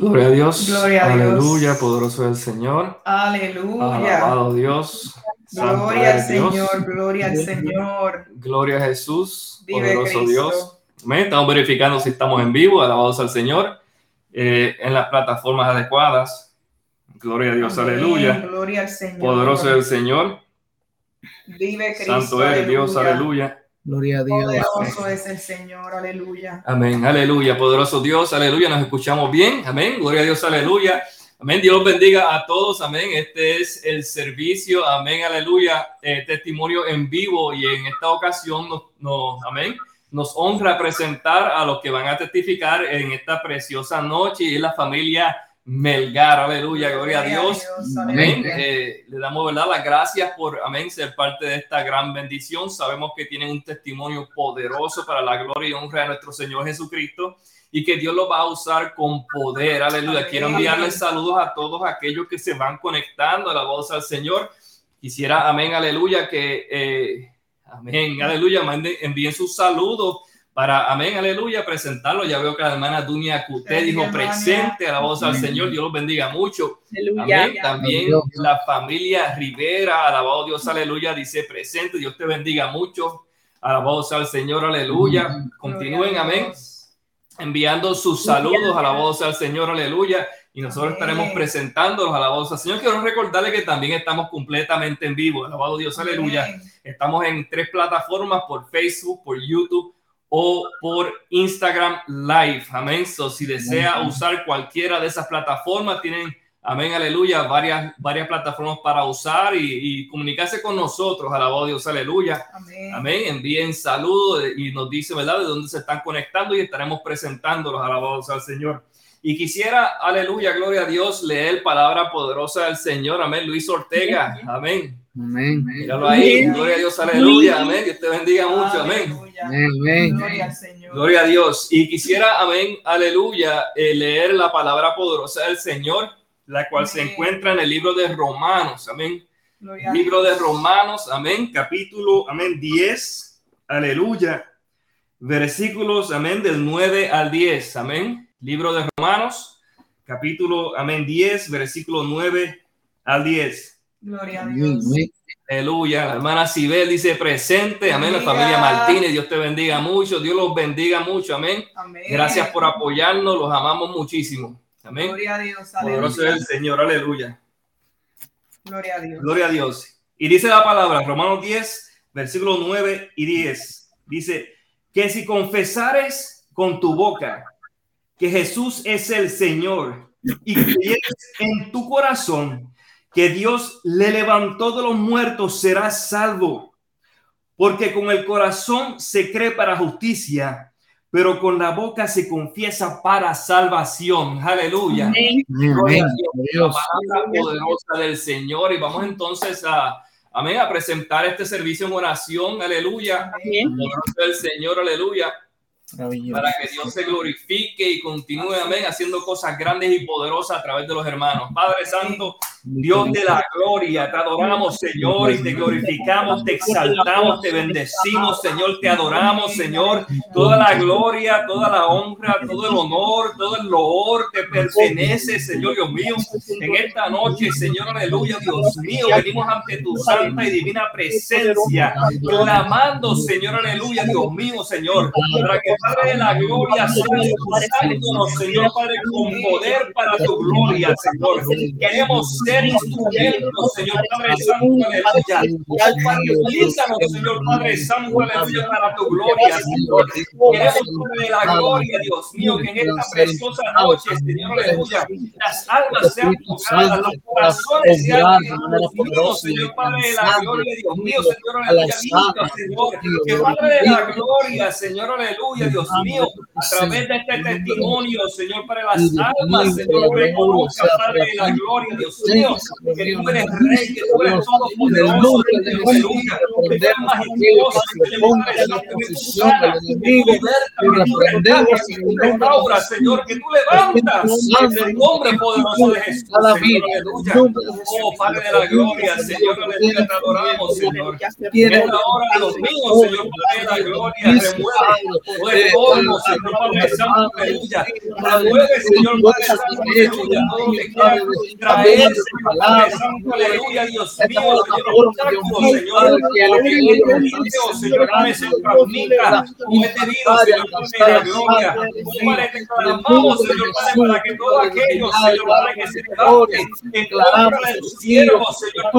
Gloria a Dios. Gloria a Aleluya, Dios. poderoso es el Señor. Aleluya. Alabado Dios. Gloria al eres Dios. Señor, gloria al Señor. Gloria a Jesús, Vive poderoso Cristo. Dios. Amén. Estamos verificando si estamos en vivo, alabados al Señor, eh, en las plataformas adecuadas. Gloria a Dios, Amén. aleluya. Gloria al Señor. Poderoso es el Señor, Vive Cristo. santo es Dios, aleluya. Gloria a Dios. Poderoso es el Señor, aleluya. Amén, aleluya, poderoso Dios, aleluya, nos escuchamos bien, amén, gloria a Dios, aleluya, amén, Dios bendiga a todos, amén, este es el servicio, amén, aleluya, eh, testimonio en vivo y en esta ocasión nos, nos- amén, nos honra presentar a los que van a testificar en esta preciosa noche y es la familia Melgar, aleluya, gloria a Dios. Amén. Eh, le damos ¿verdad? las gracias por amén, ser parte de esta gran bendición. Sabemos que tienen un testimonio poderoso para la gloria y honra de nuestro Señor Jesucristo y que Dios lo va a usar con poder. Aleluya. Quiero enviarles saludos a todos aquellos que se van conectando a la voz al Señor. Quisiera, amén, aleluya, que, eh, amén, aleluya, manden, envíen sus saludos para, amén, aleluya, presentarlo. Ya veo que la hermana Dunia Cuté dijo hermana. presente a la voz al. Señor. Dios los bendiga mucho. Aleluya. Amén. También Dios. la familia Rivera, alabado Dios, aleluya, dice presente. Dios te bendiga mucho. Alabado sea el Señor, aleluya. Continúen, amén, enviando sus saludos, alabado sea el Señor, aleluya. Y nosotros Amén. estaremos presentándolos, alabado sea el Señor. Quiero recordarle que también estamos completamente en vivo, alabado Dios, aleluya. Amén. Estamos en tres plataformas, por Facebook, por YouTube o por Instagram Live. Amén. So, si desea usar cualquiera de esas plataformas, tienen, amén, aleluya, varias, varias plataformas para usar y, y comunicarse con nosotros. Alabado Dios, aleluya. Amén. Amén. Envíen saludos y nos dice, ¿verdad?, de dónde se están conectando y estaremos presentándolos. Alabados al Señor. Y quisiera, aleluya, gloria a Dios, leer palabra poderosa del Señor. Amén. Luis Ortega. Amén. Amén. Míralo ahí, gloria a Dios, aleluya, amén, Dios te bendiga mucho. Amén. Amén. Gloria al Señor. Gloria a Dios. Y quisiera, amén, aleluya, eh, leer la palabra poderosa del Señor, la cual se encuentra en el libro de Romanos, amén. Gloria Libro de Romanos, amén, capítulo, amén, 10, aleluya, versículos, amén, del 9 al 10, amén. Libro de Romanos, capítulo, amén, 10, versículo 9 al 10. Gloria a. Dios. Amén. Aleluya. La hermana Sibel dice presente. Amén. La familia Martínez. Dios te bendiga mucho. Dios los bendiga mucho. Amén. Amén. Gracias por apoyarnos. Los amamos muchísimo. Amén. Gloria a Dios. Poderoso es Aleluya. el Señor. Aleluya. Gloria a Dios. Gloria a Dios. Y dice la palabra, Romanos 10, versículos 9 y 10. Dice que si confesares con tu boca que Jesús es el Señor y creyeres en tu corazón que Dios le levantó de los muertos, serás salvo. Porque con el corazón se cree para justicia, pero con la boca se confiesa para salvación. Aleluya. Amén. Gloria a Amén. Dios, la palabra poderosa del Señor. Y vamos entonces a, amén, a presentar este servicio en oración. Aleluya. Amén. Del Señor, aleluya. Para que Dios se glorifique y continúe, amén, haciendo cosas grandes y poderosas a través de los hermanos. Padre Santo, Dios de la gloria, te adoramos, Señor, y te glorificamos, te exaltamos, te bendecimos, Señor, te adoramos, Señor. Toda la gloria, toda la honra, todo el honor, todo el loor te pertenece, Señor Dios mío. En esta noche, Señor, aleluya, Dios mío, venimos ante tu santa y divina presencia, clamando, Señor, aleluya, Dios mío, Señor, para que Padre de la gloria sea Señor, Padre, con poder para tu gloria, Señor. Queremos ser instrumentos, Señor Padre Santo, aleluya. Utilízanos, Señor Padre Santo, aleluya, para tu gloria, Señor. Queremos, Padre de la gloria, Dios mío, que en esta preciosa noche, Señor, aleluya, las almas sean tocadas, los corazones sean mío, Señor Padre de la gloria, Dios mío, Señor, aleluya, Señor, que Padre de la gloria, Señor, aleluya, Dios mío, a través de este testimonio, Señor, para las almas, Señor, reconozca, Padre de la gloria, Dios mío, Dios que tú eres rey, que tú eres todopoderoso, aleluya, que tú eres majestuoso, Señor, Señor, que tú levantas en el nombre poderoso de Jesús, Oh, Padre de la gloria, Señor, te adoramos, Señor. En esta hora, Dios mío, Señor, Padre de la gloria, remueve todo Señor, Padre Santo, aleluya. Remueve, Señor, Padre Santo, aleluya, todo que traer, aleluya, Dios mío, Señor, y este virus, Señor, la gloria. Padre, te clamamos, Señor, para que Señor, que se en contra de tus siervos, Señor,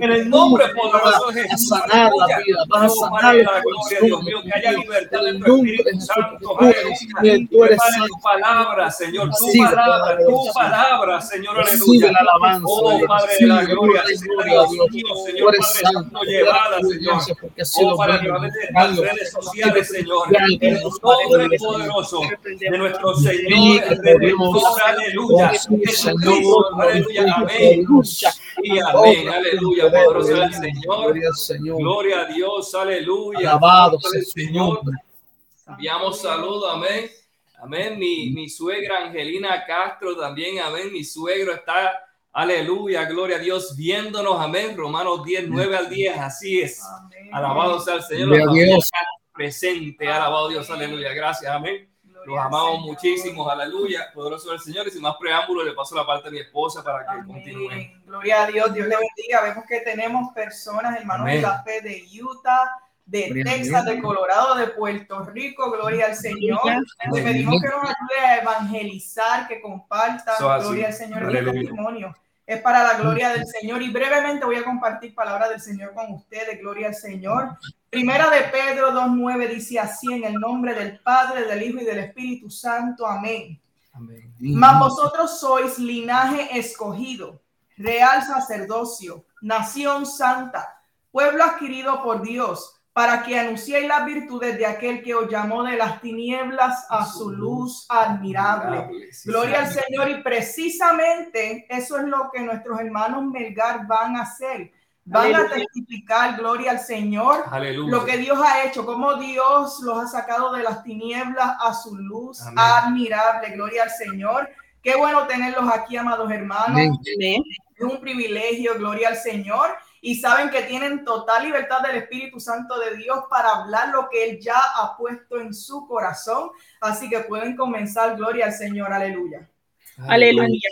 en el nombre poderoso de Jesús. Vas a sanar la vida, vas a sanar la gloria, Dios mío, que haya libertad en tu Espíritu Santo, aleluya. Tú eres Prepara tu palabra, Señor, tu palabra, tu palabra, Señor, aleluya. la alabanza. Oh, Padre de la gloria, Señor, Señor, Santo, llevada, Señor. Oh, para las redes sociales, Señor, el nombre poderoso de nuestro Señor, Redentor, aleluya. Jesucristo, aleluya, amén. Y amén, aleluya, poderoso el Señor. Gloria a Dios, aleluya. Alabado sea el Señor. Enviamos saludos, amén. Amén. Mi, mi suegra Angelina Castro también, amén. Mi suegro está, aleluya, gloria a Dios, viéndonos, amén. Romanos 10, 9 al 10, así es. Alabado sea el Señor. Gloria a Dios. Presente, alabado Dios, aleluya. Gracias, amén. Los amamos muchísimo, aleluya. Poderoso el Señor. Y sin más preámbulo, le paso la parte a mi esposa para que Amén. continúe. Gloria a Dios, Dios le bendiga. Vemos que tenemos personas, hermanos Amén. de la fe de Utah, de Gloria Texas, de Colorado, de Puerto Rico. Gloria al Señor. Le pedimos que nos ayude a evangelizar, que compartan. Así. Gloria al Señor. El testimonio es para la gloria del Señor. Y brevemente voy a compartir palabra del Señor con ustedes. Gloria al Señor. Primera de Pedro 2.9 dice así en el nombre del Padre, del Hijo y del Espíritu Santo. Amén. Amén. Mas vosotros sois linaje escogido, real sacerdocio, nación santa, pueblo adquirido por Dios, para que anunciéis las virtudes de aquel que os llamó de las tinieblas a su luz admirable. Gloria al Señor. Y precisamente eso es lo que nuestros hermanos Melgar van a hacer. Van a Aleluya. testificar, gloria al Señor, Aleluya. lo que Dios ha hecho, cómo Dios los ha sacado de las tinieblas a su luz Amén. admirable. Gloria al Señor. Qué bueno tenerlos aquí, amados hermanos. Amén. Es un privilegio, gloria al Señor. Y saben que tienen total libertad del Espíritu Santo de Dios para hablar lo que Él ya ha puesto en su corazón. Así que pueden comenzar, gloria al Señor, aleluya. Aleluya.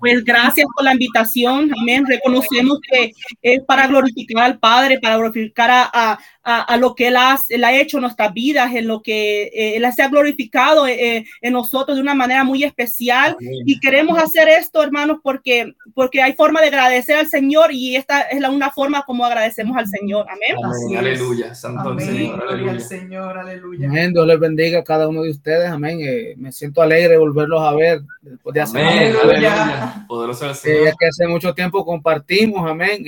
Pues gracias por la invitación. Amén. Reconocemos que es para glorificar al Padre, para glorificar a, a, a, a lo que Él ha, él ha hecho en nuestras vidas, en lo que eh, Él se ha glorificado eh, en nosotros de una manera muy especial. Amén. Y queremos hacer esto, hermanos, porque, porque hay forma de agradecer al Señor y esta es la una forma como agradecemos al Señor. Amén. Amén. Aleluya. Santo Amén, Señor. gloria al Aleluya. Señor, aleluya. Amén. Dios les bendiga a cada uno de ustedes. Amén. Eh, me siento alegre de volverlos a ver después de hace Amén. Aleluya. Aleluya. Poderoso el eh, Señor. que hace mucho tiempo compartimos. Amén.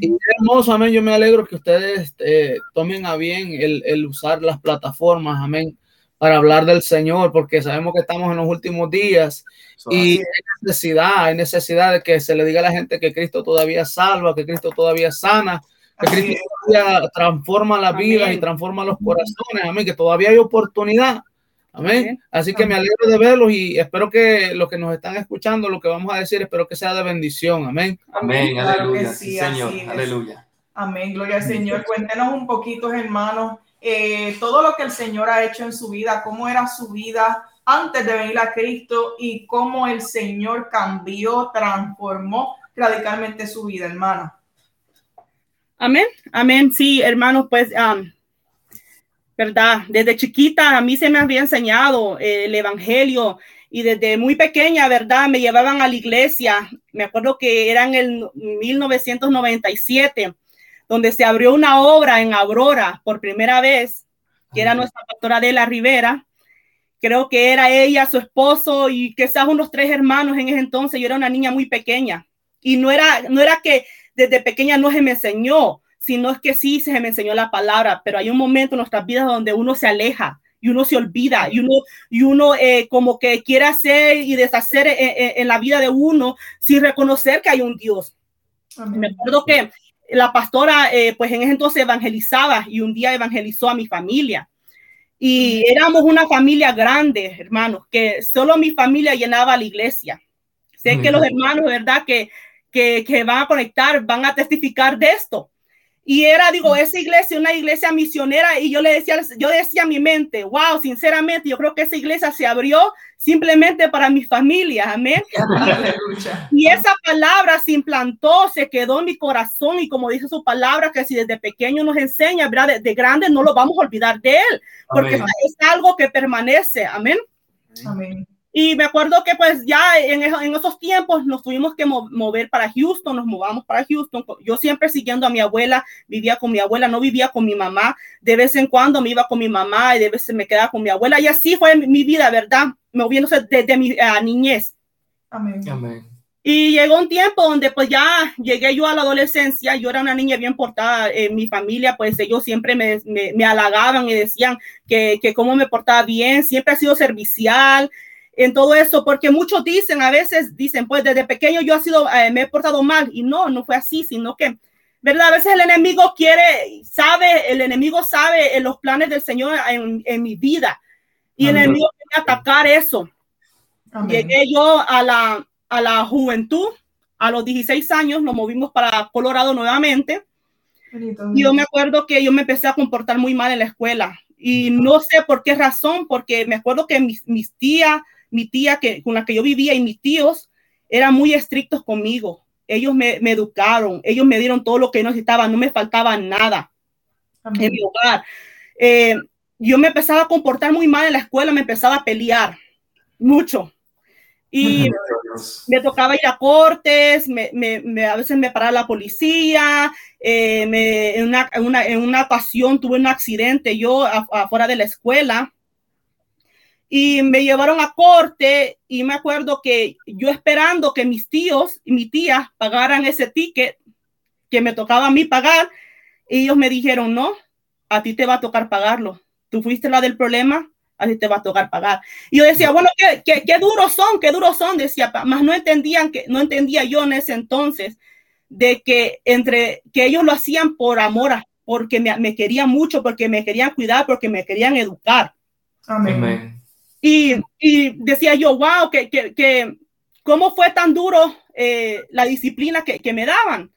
Y es hermoso, amén. Yo me alegro que ustedes eh, tomen a bien el, el usar las plataformas, amén, para hablar del Señor, porque sabemos que estamos en los últimos días y hay necesidad, hay necesidad de que se le diga a la gente que Cristo todavía salva, que Cristo todavía sana, que Cristo todavía transforma las Amén. vidas y transforma los corazones, amén, que todavía hay oportunidad. Amén. Así que me alegro de verlos y espero que los que nos están escuchando, lo que vamos a decir, espero que sea de bendición. Amén. Amén. Aleluya. sí, Sí, Señor. Aleluya. Amén, gloria al Señor. Cuéntenos un poquito, hermanos, eh, todo lo que el Señor ha hecho en su vida, cómo era su vida antes de venir a Cristo y cómo el Señor cambió, transformó radicalmente su vida, hermano. Amén, amén. Sí, hermanos, pues, am, verdad, desde chiquita a mí se me había enseñado eh, el Evangelio y desde muy pequeña, verdad, me llevaban a la iglesia. Me acuerdo que era en el 1997, donde se abrió una obra en Aurora por primera vez, que era nuestra pastora Adela Rivera. Creo que era ella, su esposo y quizás unos tres hermanos en ese entonces. Yo era una niña muy pequeña y no era, no era que desde pequeña no se me enseñó, sino es que sí se me enseñó la palabra, pero hay un momento en nuestras vidas donde uno se aleja y uno se olvida y uno, y uno eh, como que quiere hacer y deshacer en, la vida de uno sin reconocer que hay un Dios. Me acuerdo que la pastora, eh, pues en ese entonces evangelizaba y un día evangelizó a mi familia. Y éramos una familia grande, hermanos, que solo mi familia llenaba la iglesia. Sé que los hermanos, ¿verdad? Que, que, que van a conectar, van a testificar de esto. Y era, digo, esa iglesia, una iglesia misionera, y yo le decía, yo decía a mi mente, wow, sinceramente, yo creo que esa iglesia se abrió simplemente para mi familia, amén. y esa palabra se implantó, se quedó en mi corazón, y como dice su palabra, que si desde pequeño nos enseña, ¿verdad? De, grande no lo vamos a olvidar de él, porque es, algo que permanece, amén. Amén. Y me acuerdo que pues ya en, en esos tiempos nos tuvimos que mover para Houston, nos movamos para Houston. Yo siempre siguiendo a mi abuela, vivía con mi abuela, no vivía con mi mamá. De vez en cuando me iba con mi mamá y de vez me quedaba con mi abuela. Y así fue mi vida, ¿verdad? Moviéndose desde mi niñez. Amén. Amén. Y llegó un tiempo donde pues ya llegué yo a la adolescencia, yo era una niña bien portada, en mi familia pues ellos siempre me, me, me halagaban y decían que, que cómo me portaba bien, siempre ha sido servicial, en todo eso, porque muchos dicen, a veces dicen, pues desde pequeño yo he sido, eh, me he portado mal, y no, no fue así, sino que, ¿verdad? A veces el enemigo quiere, sabe, el enemigo sabe en los planes del Señor en, en mi vida, y el enemigo quiere atacar eso. Llegué yo a la, a la juventud, a los 16 años, nos movimos para Colorado nuevamente. y yo me acuerdo que yo me empecé a comportar muy mal en la escuela. Y no sé por qué razón, porque me acuerdo que mis, mis tías, mi tía que, con la que yo vivía y mis tíos eran muy estrictos conmigo. Ellos me, educaron, ellos me dieron todo lo que necesitaba, no me faltaba nada en mi hogar. Eh, yo me empezaba a comportar muy mal en la escuela, me empezaba a pelear mucho. Y me tocaba ir a cortes, me, me, a veces me paraba la policía, eh, en, una, en, una, en, una, ocasión tuve un accidente yo afuera de la escuela y me llevaron a corte y me acuerdo que yo esperando que mis tíos y mi tía pagaran ese ticket que me tocaba a mí pagar, ellos me dijeron, no, a ti te va a tocar pagarlo. Tú fuiste la del problema, a ti te va a tocar pagar. Y yo decía, bueno, qué, qué, qué duros son, qué duros son, decía, más no entendían que, no entendía yo en ese entonces de que entre, que ellos lo hacían por amor, porque me, me querían mucho, porque me querían cuidar, porque me querían educar. Amén. Y, decía yo, wow, que, que, cómo fue tan duro eh, la disciplina que, me daban.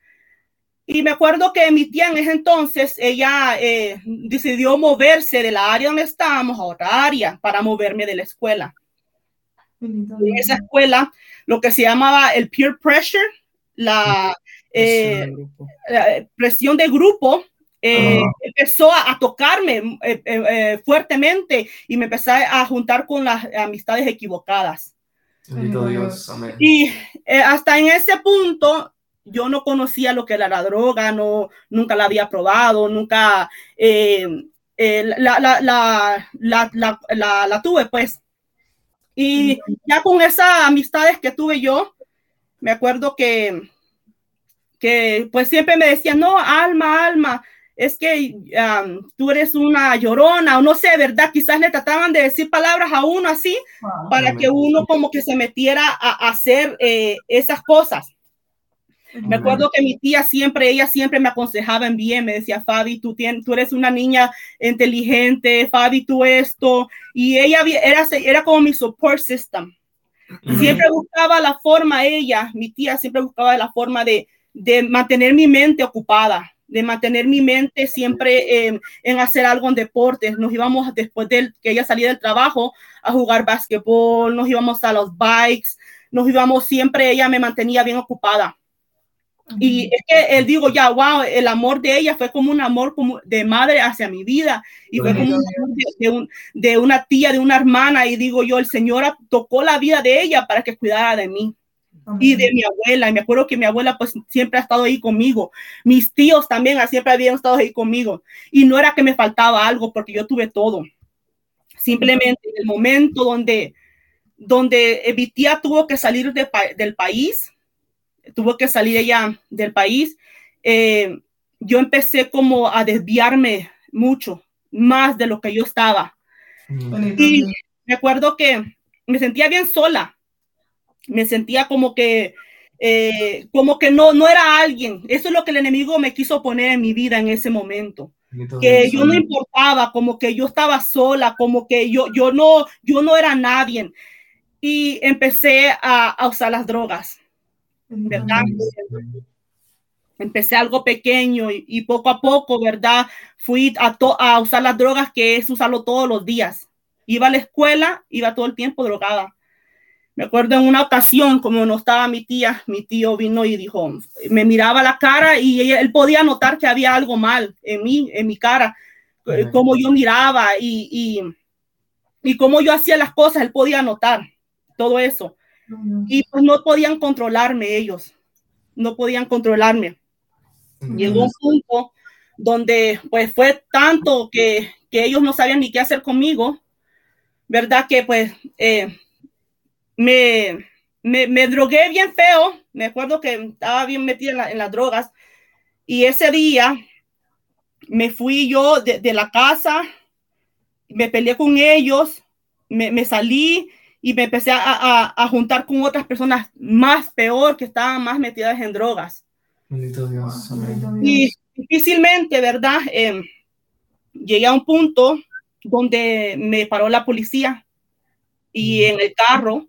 Y me acuerdo que mi tía en ese entonces, ella eh, decidió moverse de la área donde estábamos a otra área para moverme de la escuela. En esa escuela, lo que se llamaba el peer pressure, la, presión de grupo, eh, eh, empezó a, tocarme eh, eh, fuertemente y me empecé a juntar con las amistades equivocadas. Y hasta en ese punto yo no conocía lo que era la droga, no, nunca la había probado, nunca la, la, la, la, tuve pues. Y ya con esas amistades que tuve yo, me acuerdo que, que pues siempre me decían, no, alma, alma, es que tú eres una llorona o no sé, ¿verdad? Quizás le trataban de decir palabras a uno así para que uno como que se metiera a, hacer eh, esas cosas. Me acuerdo que mi tía siempre, ella siempre me aconsejaba en bien, me decía, Fabi, tú, tienes, tú eres una niña inteligente, Fabi, tú esto, y ella era, era como mi support system. Siempre buscaba la forma, ella, mi tía siempre buscaba la forma de, de mantener mi mente ocupada, de mantener mi mente siempre en hacer algo en deportes. Nos íbamos después de que ella salía del trabajo a jugar básquetbol, nos íbamos a los bikes, nos íbamos siempre, ella me mantenía bien ocupada. Y es que él digo, ya, wow, el amor de ella fue como un amor como de madre hacia mi vida y fue como un de, de, una tía, de una hermana. Y digo yo, el Señor tocó la vida de ella para que cuidara de mí y de mi abuela. Y me acuerdo que mi abuela pues siempre ha estado ahí conmigo. Mis tíos también siempre habían estado ahí conmigo. Y no era que me faltaba algo porque yo tuve todo. Simplemente en el momento donde, donde mi tía tuvo que salir del país, tuvo que salir ella del país, eh, yo empecé como a desviarme mucho, más de lo que yo estaba. Y me acuerdo que me sentía bien sola. Me sentía como que, eh, como que no, no era alguien. Eso es lo que el enemigo me quiso poner en mi vida en ese momento. Que yo no importaba, como que yo estaba sola, como que yo, yo, no, yo no era nadie. Y empecé a, a usar las drogas. ¿Verdad? Empecé algo pequeño y, poco a poco, ¿verdad? Fui a, a usar las drogas que es usarlo todos los días. Iba a la escuela, iba todo el tiempo drogada. Me acuerdo en una ocasión, como no estaba mi tía, mi tío vino y dijo, me miraba la cara y él podía notar que había algo mal en mí, en mi cara, como yo miraba y, y, y cómo yo hacía las cosas, él podía notar todo eso. Y pues no podían controlarme ellos, no podían controlarme. Llegó un punto donde pues fue tanto que, que, ellos no sabían ni qué hacer conmigo, ¿verdad? Que pues eh, me, me, me, drogué bien feo, me acuerdo que estaba bien metida en, las drogas. Y ese día me fui yo de, de la casa, me peleé con ellos, me, me salí y me empecé a, a, a, juntar con otras personas más peor que estaban más metidas en drogas. Y difícilmente, ¿verdad? Eh, llegué a un punto donde me paró la policía y en el carro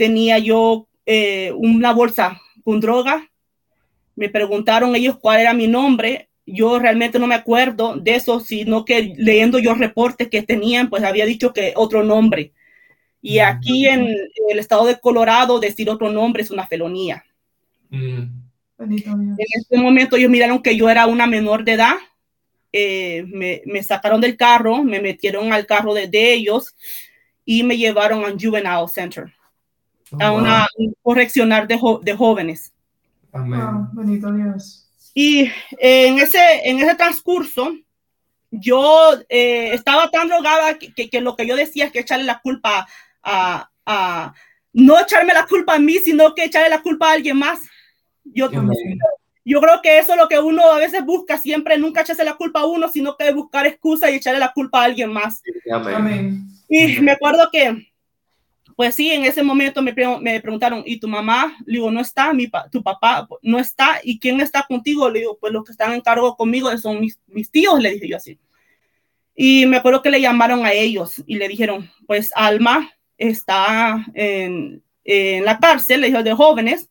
tenía yo eh, una bolsa con droga. Me preguntaron ellos cuál era mi nombre. Yo realmente no me acuerdo de eso, sino que leyendo yo reportes que tenían, pues había dicho que otro nombre. Y aquí en el estado de Colorado decir otro nombre es una felonía. Mm. En ese momento ellos miraron que yo era una menor de edad, eh, me, me, sacaron del carro, me metieron al carro de, de ellos y me llevaron a Juvenile Center, a oh, una un correccionar de, de jóvenes. Amén. Ah, Dios. Y eh, en, ese, en ese transcurso, yo eh, estaba tan drogada que, que, lo que yo decía es que echarle la culpa a, a, no echarme la culpa a mí, sino que echarle la culpa a alguien más. Yo, yo creo que eso es lo que uno a veces busca siempre, nunca echarse la culpa a uno, sino que buscar excusa y echarle la culpa a alguien más. Amén. Y me acuerdo que, pues sí, en ese momento me, me preguntaron, ¿y tu mamá? Le digo, no está, mi tu papá no está, ¿y quién está contigo? Le digo, pues los que están en cargo conmigo son mis, mis tíos, le dije yo así. Y me acuerdo que le llamaron a ellos y le dijeron, pues Alma está en, en la cárcel, le dijo, de jóvenes,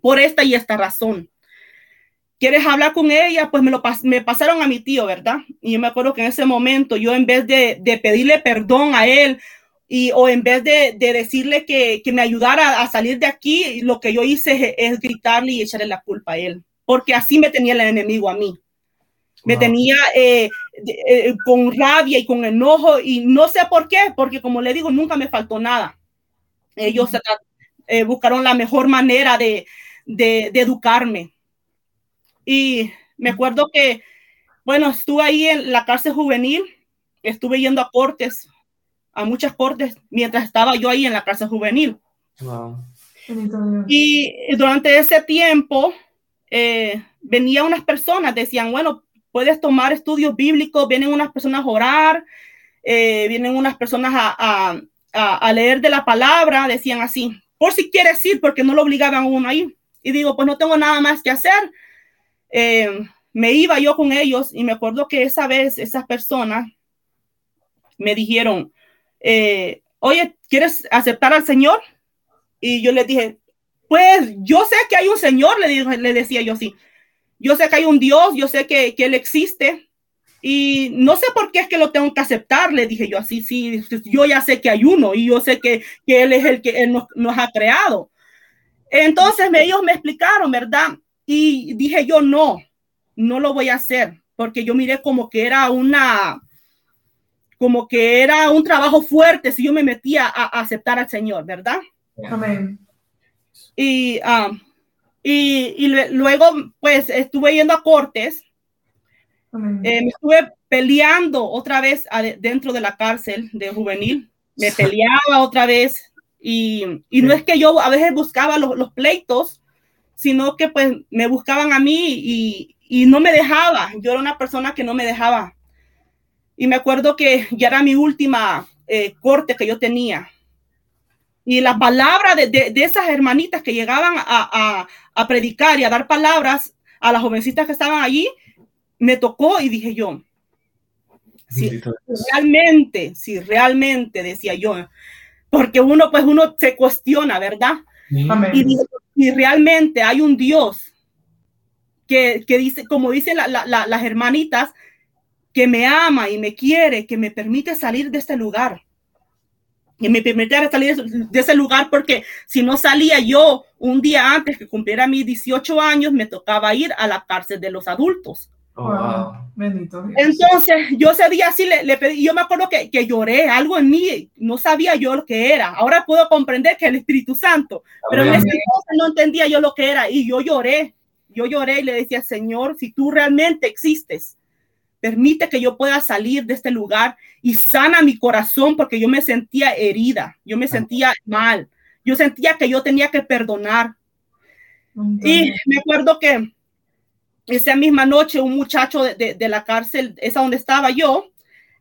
por esta y esta razón. ¿Quieres hablar con ella? Pues me lo me pasaron a mi tío, ¿verdad? Y yo me acuerdo que en ese momento yo en vez de, de pedirle perdón a él y, o en vez de, de decirle que, que, me ayudara a salir de aquí, lo que yo hice es, gritarle y echarle la culpa a él, porque así me tenía el enemigo a mí. Me tenía eh, eh, con rabia y con enojo y no sé por qué, porque como le digo, nunca me faltó nada. Ellos eh, buscaron la mejor manera de, de, educarme. Y me acuerdo que, bueno, estuve ahí en la cárcel juvenil, estuve yendo a cortes, a muchas cortes, mientras estaba yo ahí en la cárcel juvenil. Y durante ese tiempo, eh, venían unas personas, decían, bueno, puedes tomar estudios bíblicos, vienen unas personas a orar, eh, vienen unas personas a, a, a, leer de la palabra, decían así, por si quieres ir, porque no lo obligaban a uno ahí y digo, pues no tengo nada más que hacer. Eh, me iba yo con ellos y me acuerdo que esa vez esas personas me dijeron, eh, oye, ¿quieres aceptar al Señor? Y yo les dije, pues yo sé que hay un Señor, le, dije, le decía yo así. Yo sé que hay un Dios, yo sé que, que Él existe y no sé por qué es que lo tengo que aceptar, le dije yo así, sí, yo ya sé que hay uno y yo sé que, que Él es el que él nos, nos ha creado. Entonces ellos me explicaron, ¿verdad? Y dije yo, no, no lo voy a hacer, porque yo miré como que era una, como que era un trabajo fuerte si yo me metía a, aceptar al Señor, ¿verdad? Amén. Y, um, y, y, luego, pues, estuve yendo a cortes. Eh, me estuve peleando otra vez dentro de la cárcel de juvenil. Me peleaba otra vez y, y no es que yo a veces buscaba los, los, pleitos, sino que pues me buscaban a mí y, y, no me dejaba. Yo era una persona que no me dejaba. Y me acuerdo que ya era mi última eh, corte que yo tenía. Y la palabra de, de, de esas hermanitas que llegaban a, a, a, predicar y a dar palabras a las jovencitas que estaban allí, me tocó y dije yo, si realmente, si realmente, decía yo, porque uno, pues uno se cuestiona, ¿verdad? Amén. Y si realmente hay un Dios que, que dice, como dicen la, la, las hermanitas, que me ama y me quiere, que me permite salir de este lugar. Que me permite salir de ese lugar porque si no salía yo un día antes que cumpliera mis 18 años, me tocaba ir a la cárcel de los adultos. Oh, wow. Bendito Dios. Entonces, yo ese día sí le, le, pedí, yo me acuerdo que, que, lloré, algo en mí, no sabía yo lo que era. Ahora puedo comprender que el Espíritu Santo, pero en ese entonces no entendía yo lo que era y yo lloré, yo lloré y le decía, Señor, si tú realmente existes, permite que yo pueda salir de este lugar y sana mi corazón porque yo me sentía herida, yo me sentía mal, yo sentía que yo tenía que perdonar. Y me acuerdo que esa misma noche un muchacho de, de, de, la cárcel, esa donde estaba yo,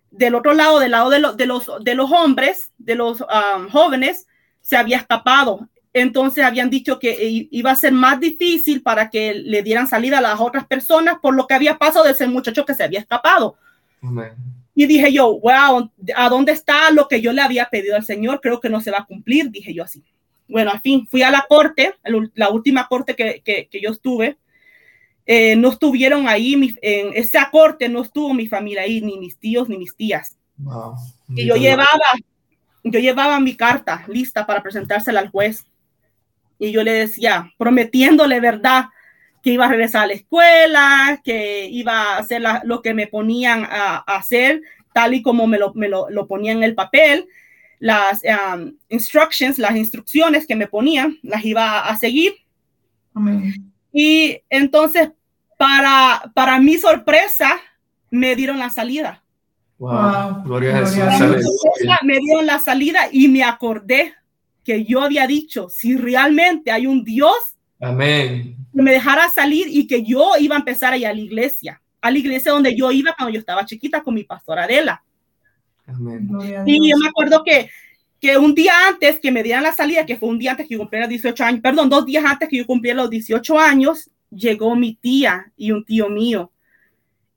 del otro lado, del lado de, lo, de los, de los hombres, de los um, jóvenes, se había escapado. Entonces habían dicho que iba a ser más difícil para que le dieran salida a las otras personas por lo que había pasado de ese muchacho que se había escapado. Y dije yo, wow, ¿a dónde está lo que yo le había pedido al Señor? Creo que no se va a cumplir, dije yo así. Bueno, al fin fui a la corte, la última corte que, que, que yo estuve, eh, no estuvieron ahí, mi, en esa corte no estuvo mi familia ahí, ni mis tíos, ni mis tías. Wow. Y yo llevaba, yo llevaba mi carta lista para presentársela al juez. Y yo le decía, prometiéndole verdad, que iba a regresar a la escuela, que iba a hacer la, lo que me ponían a, a, hacer, tal y como me lo, me lo, lo ponían en el papel. Las um, instructions, las instrucciones que me ponían, las iba a, a seguir. Amén. Y entonces, para, para mi sorpresa, me dieron la salida. Wow, gloria a Jesús. Sorpresa, me dieron la salida y me acordé que yo había dicho, si realmente hay un Dios, Amén. que me dejara salir y que yo iba a empezar a ir a la iglesia, a la iglesia donde yo iba cuando yo estaba chiquita con mi pastora Adela. Amén. Y yo me acuerdo que que un día antes que me dieran la salida, que fue un día antes que yo cumpliera 18 años, perdón, dos días antes que yo cumpliera los 18 años, llegó mi tía y un tío mío.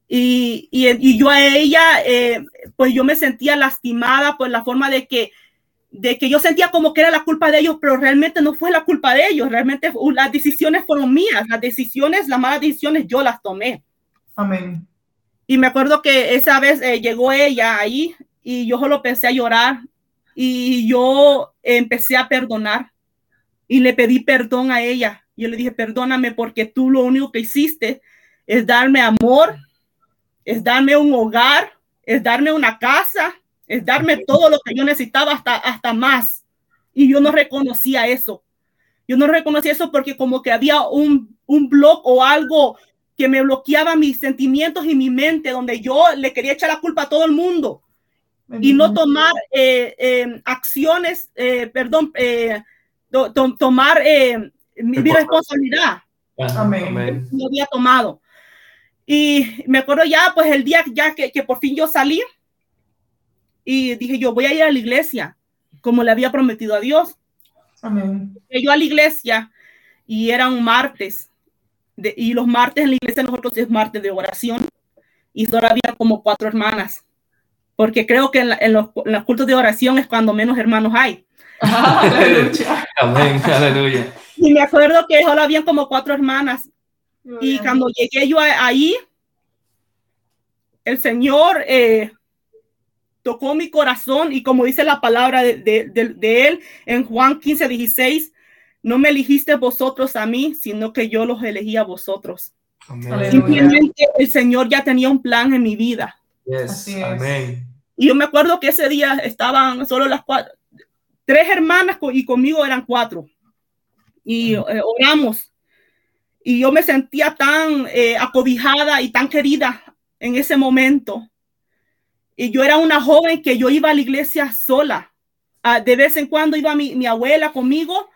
Y, y, y yo a ella, eh, pues yo me sentía lastimada por la forma de que, de que yo sentía como que era la culpa de ellos, pero realmente no fue la culpa de ellos, realmente las decisiones fueron mías, las decisiones, las malas decisiones yo las tomé. Amén. Y me acuerdo que esa vez eh, llegó ella ahí y yo solo pensé a llorar y yo empecé a perdonar y le pedí perdón a ella. Yo le dije, perdóname porque tú lo único que hiciste es darme amor, es darme un hogar, es darme una casa, es darme todo lo que yo necesitaba hasta, hasta más. Y yo no reconocía eso. Yo no reconocía eso porque como que había un, un blog o algo que me bloqueaba mis sentimientos y mi mente, donde yo le quería echar la culpa a todo el mundo y no tomar eh, eh, acciones, eh, perdón, to, to, tomar mi, mi, responsabilidad. Amén. Lo había tomado. Y me acuerdo ya, pues el día ya que, que, por fin yo salí y dije, yo voy a ir a la iglesia, como le había prometido a Dios. Amén. Yo a la iglesia y era un martes. De, y los martes en la iglesia nosotros es martes de oración y solo había como cuatro hermanas porque creo que en, la, en, los, en, los, cultos de oración es cuando menos hermanos hay. Amén, aleluya. Y me acuerdo que solo habían como cuatro hermanas. Y cuando llegué yo ahí, el Señor eh, tocó mi corazón y como dice la palabra de, de, de, de, Él en Juan 15, 16, no me elegiste vosotros a mí, sino que yo los elegí a vosotros. Amén. Simplemente el Señor ya tenía un plan en mi vida. Yes. Amén. Y yo me acuerdo que ese día estaban solo las cuatro, tres hermanas y conmigo eran cuatro. Y eh, oramos. Y yo me sentía tan eh, acobijada y tan querida en ese momento. Y yo era una joven que yo iba a la iglesia sola. Uh, de vez en cuando iba mi, mi, abuela conmigo.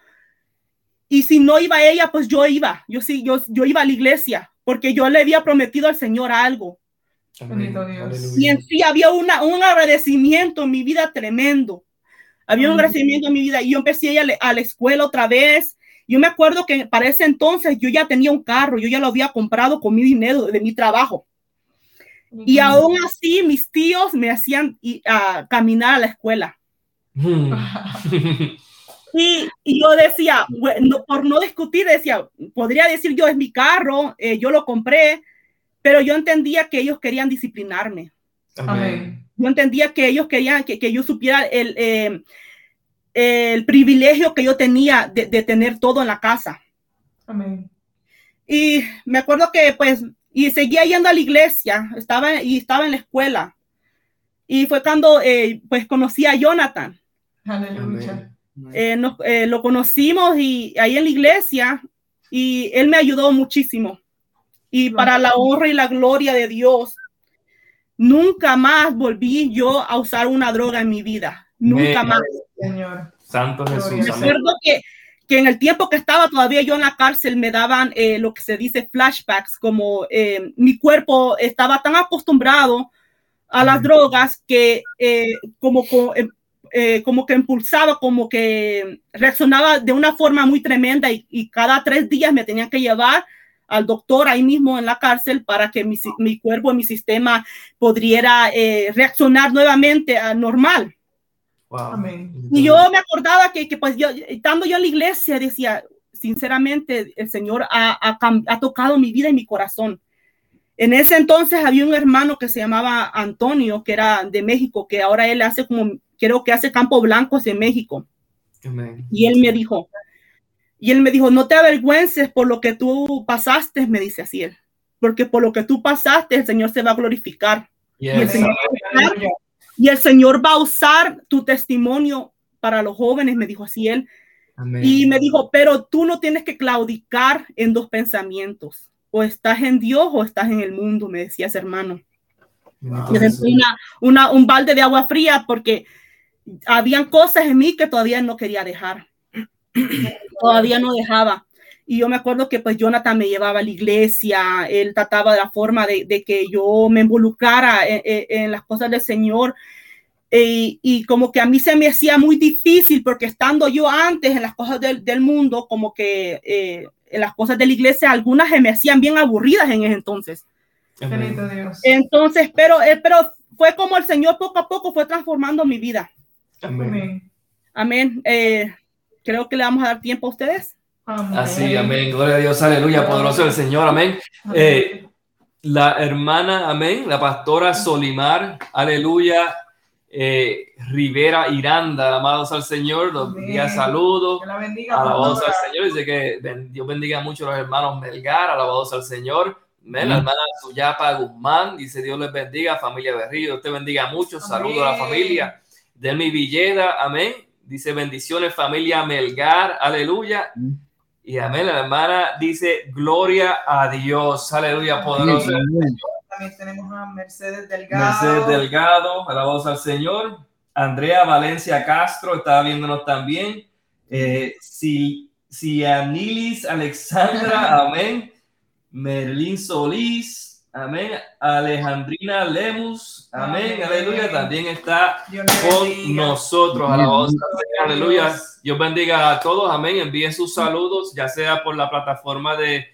Y si no iba ella, pues yo iba. Yo sí, yo, yo iba a la iglesia porque yo le había prometido al Señor algo Y en sí había una, un agradecimiento en mi vida tremendo. Había un agradecimiento en mi vida y yo empecé a ir a la escuela otra vez. Yo me acuerdo que para ese entonces yo ya tenía un carro, yo ya lo había comprado con mi dinero de mi trabajo. Y aún así mis tíos me hacían a caminar a la escuela. Y, yo decía, bueno, por no discutir, decía, podría decir yo es mi carro, eh, yo lo compré, pero yo entendía que ellos querían disciplinarme. Yo entendía que ellos querían que, que yo supiera el, eh, el privilegio que yo tenía de, de, tener todo en la casa. Y me acuerdo que pues, y seguía yendo a la iglesia, estaba y estaba en la escuela. Y fue cuando eh, pues conocí a Jonathan. Eh, eh, lo conocimos y ahí en la iglesia y él me ayudó muchísimo. Y para la honra y la gloria de Dios, nunca más volví yo a usar una droga en mi vida. Nunca más. Señor. Santo Jesús. Recuerdo que, que, en el tiempo que estaba todavía yo en la cárcel me daban eh, lo que se dice flashbacks, como eh, mi cuerpo estaba tan acostumbrado a las drogas que eh, como, como que impulsaba, como que reaccionaba de una forma muy tremenda y, y cada tres días me tenían que llevar al doctor ahí mismo en la cárcel para que mi, mi cuerpo, mi sistema pudiera reaccionar nuevamente a normal. Y yo me acordaba que, que, pues yo, estando yo en la iglesia, decía, sinceramente, el Señor ha, ha, ha, tocado mi vida y mi corazón. En ese entonces había un hermano que se llamaba Antonio, que era de México, que ahora él hace como, creo que hace Campo Blancos en México. Y él me dijo, y él me dijo, no te avergüences por lo que tú pasaste, me dice así él, porque por lo que tú pasaste el Señor se va a glorificar. Y, el Señor va a usar tu testimonio para los jóvenes, me dijo así él. Y me dijo, pero tú no tienes que claudicar en dos pensamientos. O estás en Dios o estás en el mundo, me decía ese hermano. Una, una, un balde de agua fría porque habían cosas en mí que todavía no quería dejar. todavía no dejaba. Y yo me acuerdo que pues Jonathan me llevaba a la iglesia, él trataba de la forma de, de que yo me involucrara en, las cosas del Señor. Y, y, como que a mí se me hacía muy difícil porque estando yo antes en las cosas del, del mundo, como que eh, en las cosas de la iglesia, algunas se me hacían bien aburridas en ese entonces. Entonces, pero, eh, pero fue como el Señor poco a poco fue transformando mi vida. Amén. Amén. Eh, creo que le vamos a dar tiempo a ustedes. Así, amén. Gloria a Dios, aleluya, poderoso el Señor, amén. Eh, la hermana, amén, la pastora Solimar, aleluya, eh, Rivera Iranda, amados al Señor, los días saludos, alabados al Señor, dice que Dios bendiga mucho a los hermanos Melgar, alabados al Señor, amén. la hermana Suyapa Guzmán, dice Dios les bendiga, familia Berrío, Dios te bendiga mucho, saludo a la familia de mi Villeda, amén, Dice bendiciones familia Melgar, aleluya. Y amén, la hermana dice gloria a Dios, aleluya, poderoso. También tenemos a Mercedes Delgado. Mercedes Delgado, alabamos al Señor. Andrea Valencia Castro está viéndonos también. Eh, si, si Anilis Alexandra, amén. Merlin Solís, Amén. Alejandrina Lemus. Amén. Aleluya. También está con nosotros. Aleluya. Dios bendiga a todos. Amén. Envíen sus saludos, ya sea por la plataforma de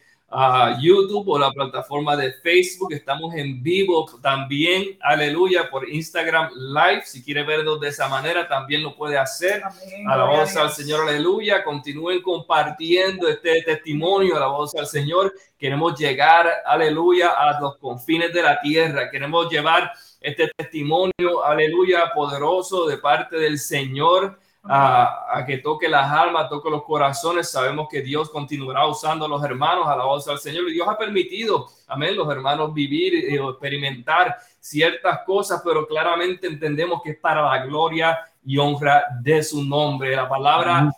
YouTube o la plataforma de Facebook. Estamos en vivo también, aleluya, por Instagram Live. Si quiere vernos de esa manera, también lo puede hacer. a la voz al Señor, aleluya. Continúen compartiendo este testimonio, a la voz al Señor. Queremos llegar, aleluya, a los confines de la tierra. Queremos llevar este testimonio, aleluya, poderoso de parte del Señor a, que toque las almas, toque los corazones. Sabemos que Dios continuará usando a los hermanos a la voz del Señor y Dios ha permitido, amén, los hermanos vivir y experimentar ciertas cosas, pero claramente entendemos que es para la gloria y honra de su nombre. La palabra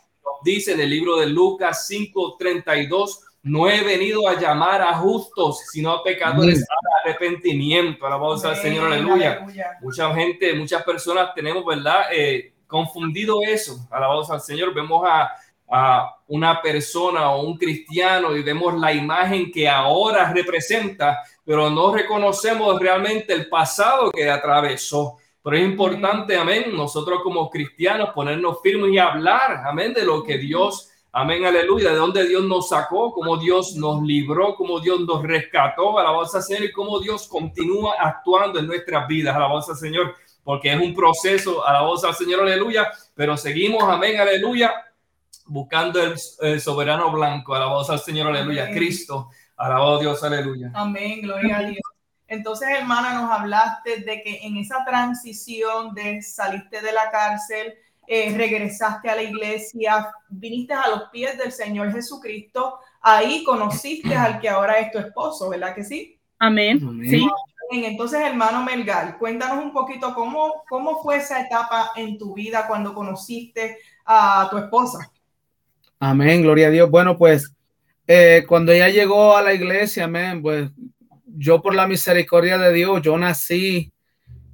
dice en el libro de Lucas 5:32 no he venido a llamar a justos, sino a pecadores a arrepentimiento. A la voz del Señor, aleluya. Mucha gente, muchas personas tenemos, ¿verdad? Eh, confundido eso, alabados al Señor, vemos a a una persona o un cristiano y vemos la imagen que ahora representa, pero no reconocemos realmente el pasado que atravesó. Pero es importante, amén, nosotros como cristianos ponernos firmes y hablar, amén, de lo que Dios, amén, aleluya, de dónde Dios nos sacó, cómo Dios nos libró, cómo Dios nos rescató, alabanza Señor, y cómo Dios continúa actuando en nuestras vidas, alabanza Señor, porque es un proceso, alabanza al Señor, aleluya, pero seguimos, amén, aleluya, buscando el, soberano blanco, alabanza al Señor, aleluya, Cristo, alabado Dios, aleluya. Amén, gloria a Dios. Entonces, hermana, nos hablaste de que en esa transición de saliste de la cárcel, eh, regresaste a la iglesia, viniste a los pies del Señor Jesucristo, ahí conociste al que ahora es tu esposo, ¿verdad que sí? Amén. Sí. Entonces, hermano Melgal, cuéntanos un poquito cómo, cómo fue esa etapa en tu vida cuando conociste a tu esposa. Amén, gloria a Dios. Bueno, pues eh, cuando ella llegó a la iglesia, amén, pues yo por la misericordia de Dios, yo nací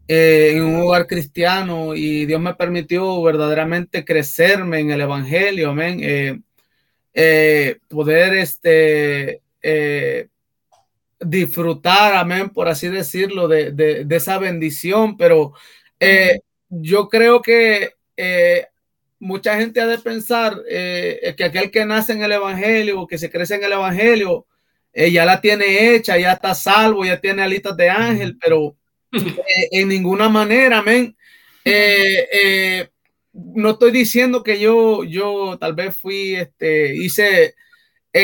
eh, en un hogar cristiano y Dios me permitió verdaderamente crecerme en el Evangelio, amén. Eh, poder este, disfrutar, amén, por así decirlo, de, esa bendición, pero yo creo que mucha gente ha de pensar que aquel que nace en el Evangelio, que se crece en el Evangelio, ella la tiene hecha, ya está salvo, ya tiene alitas de ángel, pero eh, en ninguna manera, amén. Eh, eh, no estoy diciendo que yo, yo tal vez fui, este, hice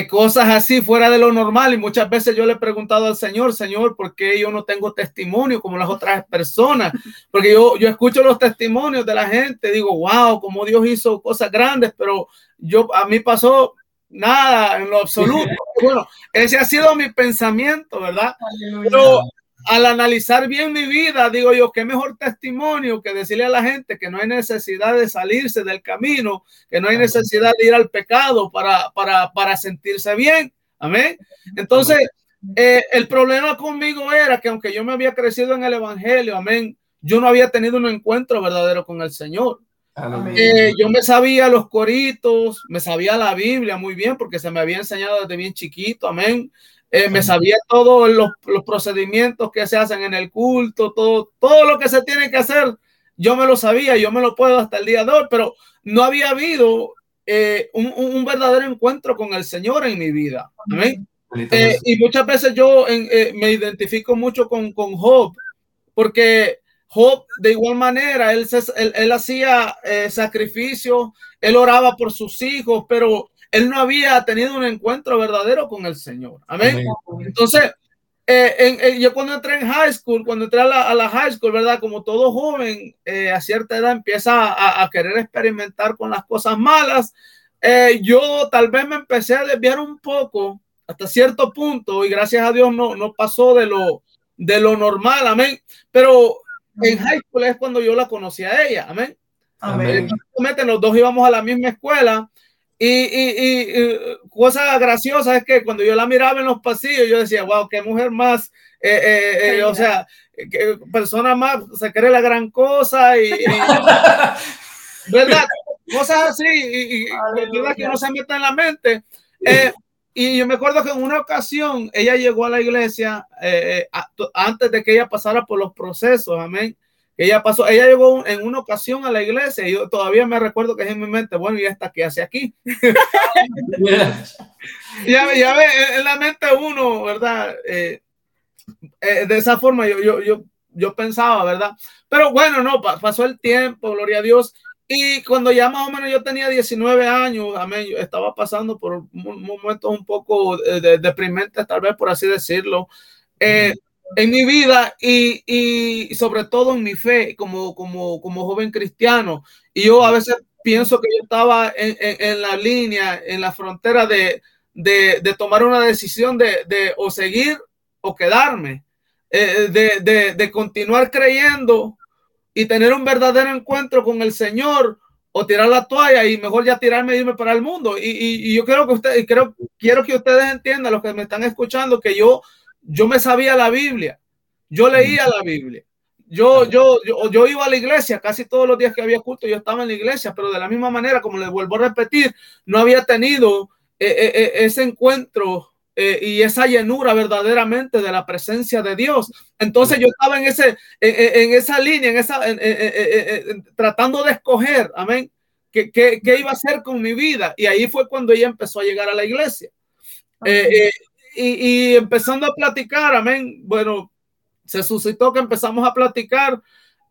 cosas así fuera de lo normal y muchas veces yo le he preguntado al Señor, Señor, ¿por qué yo no tengo testimonio como las otras personas? Porque yo, yo escucho los testimonios de la gente, digo, wow, como Dios hizo cosas grandes, pero yo, a mí pasó nada en lo absoluto. Bueno, ese ha sido mi pensamiento, ¿verdad? Pero al analizar bien mi vida, digo yo, qué mejor testimonio que decirle a la gente que no hay necesidad de salirse del camino, que no hay necesidad de ir al pecado para, para, para sentirse bien. Amén. Entonces, eh, el problema conmigo era que aunque yo me había crecido en el Evangelio, amén, yo no había tenido un encuentro verdadero con el Señor. Eh, yo me sabía los coritos, me sabía la Biblia muy bien porque se me había enseñado desde bien chiquito, amén. Eh, me sabía todos los, los, procedimientos que se hacen en el culto, todo, todo lo que se tiene que hacer, yo me lo sabía, yo me lo puedo hasta el día de hoy, pero no había habido eh, un, un, verdadero encuentro con el Señor en mi vida. Amén. y muchas veces yo me identifico mucho con, con Job, porque Job, de igual manera, él, él, hacía eh, sacrificio, él oraba por sus hijos, pero él no había tenido un encuentro verdadero con el Señor. Amén. Entonces, eh, yo cuando entré en high school, cuando entré a la, high school, ¿verdad? Como todo joven eh, a cierta edad empieza a, querer experimentar con las cosas malas, yo tal vez me empecé a desviar un poco hasta cierto punto y gracias a Dios no, no pasó de lo, de lo normal, amén. Pero en high school es cuando yo la conocí a ella, amén. Amén. Los dos íbamos a la misma escuela y, y, y, cosa graciosa es que cuando yo la miraba en los pasillos, yo decía, wow, qué mujer más, eh, eh, eh, o sea, qué persona más, se cree la gran cosa y, ¿verdad? Cosas así y, que no se meta en la mente. Y yo me acuerdo que en una ocasión ella llegó a la iglesia eh, eh, antes de que ella pasara por los procesos, amén. Ella pasó, ella llegó en una ocasión a la iglesia y yo todavía me recuerdo que es en mi mente, bueno, ¿y esta qué hace aquí? ya, ya ve, en la mente uno, ¿verdad? Eh, de esa forma yo, yo, yo, yo pensaba, ¿verdad? Pero bueno, no, pasó el tiempo, gloria a Dios. Y cuando ya más o menos yo tenía 19 años, amén, yo estaba pasando por momentos un poco de, deprimentes, tal vez por así decirlo, eh, en mi vida y, y, sobre todo en mi fe como, como, como joven cristiano. Y yo a veces pienso que yo estaba en, en, la línea, en la frontera de, de, de tomar una decisión de, de, o seguir o quedarme, eh, de, continuar creyendo y tener un verdadero encuentro con el Señor o tirar la toalla y mejor ya tirarme y irme para el mundo. Y, y, yo creo que ustedes, creo, quiero que ustedes entiendan, los que me están escuchando, que yo, yo me sabía la Biblia, yo leía la Biblia. yo, yo, yo, yo, iba a la iglesia casi todos los días que había culto, yo estaba en la iglesia, pero de la misma manera, como les vuelvo a repetir, no había tenido eh, eh, eh, ese encuentro y esa llenura verdaderamente de la presencia de Dios. Entonces yo estaba en, ese, en, esa línea, en esa, tratando de escoger, amén, qué, qué, qué, iba a hacer con mi vida. Y ahí fue cuando ella empezó a llegar a la iglesia. Y, y empezando a platicar, amén, bueno, se suscitó que empezamos a platicar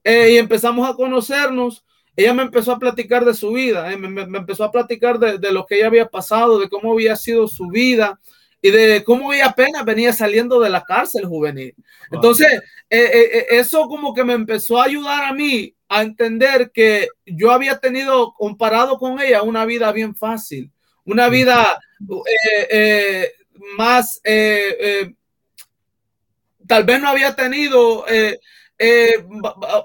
eh, y empezamos a conocernos. Ella me empezó a platicar de su vida, eh, me, empezó a platicar de, lo que ella había pasado, de cómo había sido su vida y de cómo ella apenas venía saliendo de la cárcel juvenil. Entonces, eh, eso como que me empezó a ayudar a mí a entender que yo había tenido, comparado con ella, una vida bien fácil, una vida más tal vez no había tenido eh, eh,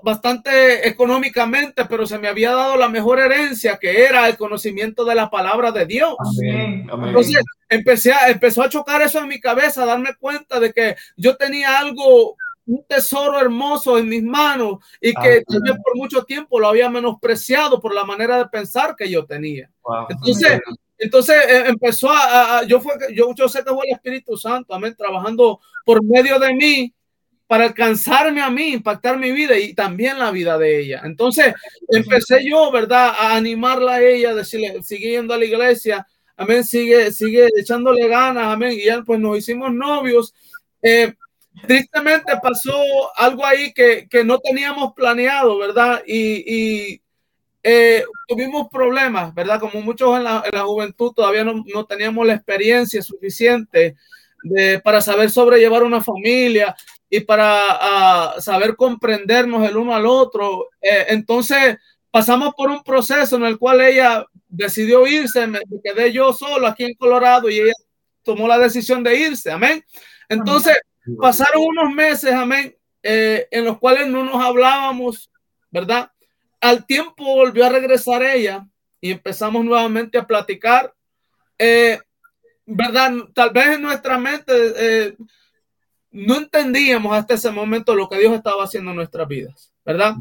bastante económicamente, pero se me había dado la mejor herencia, que era el conocimiento de la palabra de Dios. Entonces, empecé a, empezó a chocar eso en mi cabeza, a darme cuenta de que yo tenía algo un tesoro hermoso en mis manos y que por mucho tiempo lo había menospreciado por la manera de pensar que yo tenía. Entonces, entonces eh, empezó a, yo, fue, yo, yo sé que fue el Espíritu Santo, amén, trabajando por medio de mí para alcanzarme a mí, impactar mi vida y también la vida de ella. Entonces empecé yo, ¿verdad?, a animarla a ella, decirle, sigue yendo a la iglesia, amén, sigue, sigue echándole ganas, amén, y ya pues nos hicimos novios. Eh, tristemente pasó algo ahí que, que, no teníamos planeado, ¿verdad? Y, y eh, tuvimos problemas, ¿verdad? Como muchos en la, en la juventud todavía no, no, teníamos la experiencia suficiente de, para saber sobrellevar una familia y para uh, saber comprendernos el uno al otro. Eh, entonces pasamos por un proceso en el cual ella decidió irse, me quedé yo solo aquí en Colorado y ella tomó la decisión de irse, amén. Entonces pasaron unos meses, amén, eh, en los cuales no nos hablábamos, ¿verdad? Al tiempo volvió a regresar ella y empezamos nuevamente a platicar. Eh, ¿Verdad? Tal vez en nuestra mente eh, no entendíamos hasta ese momento lo que Dios estaba haciendo en nuestras vidas, ¿verdad?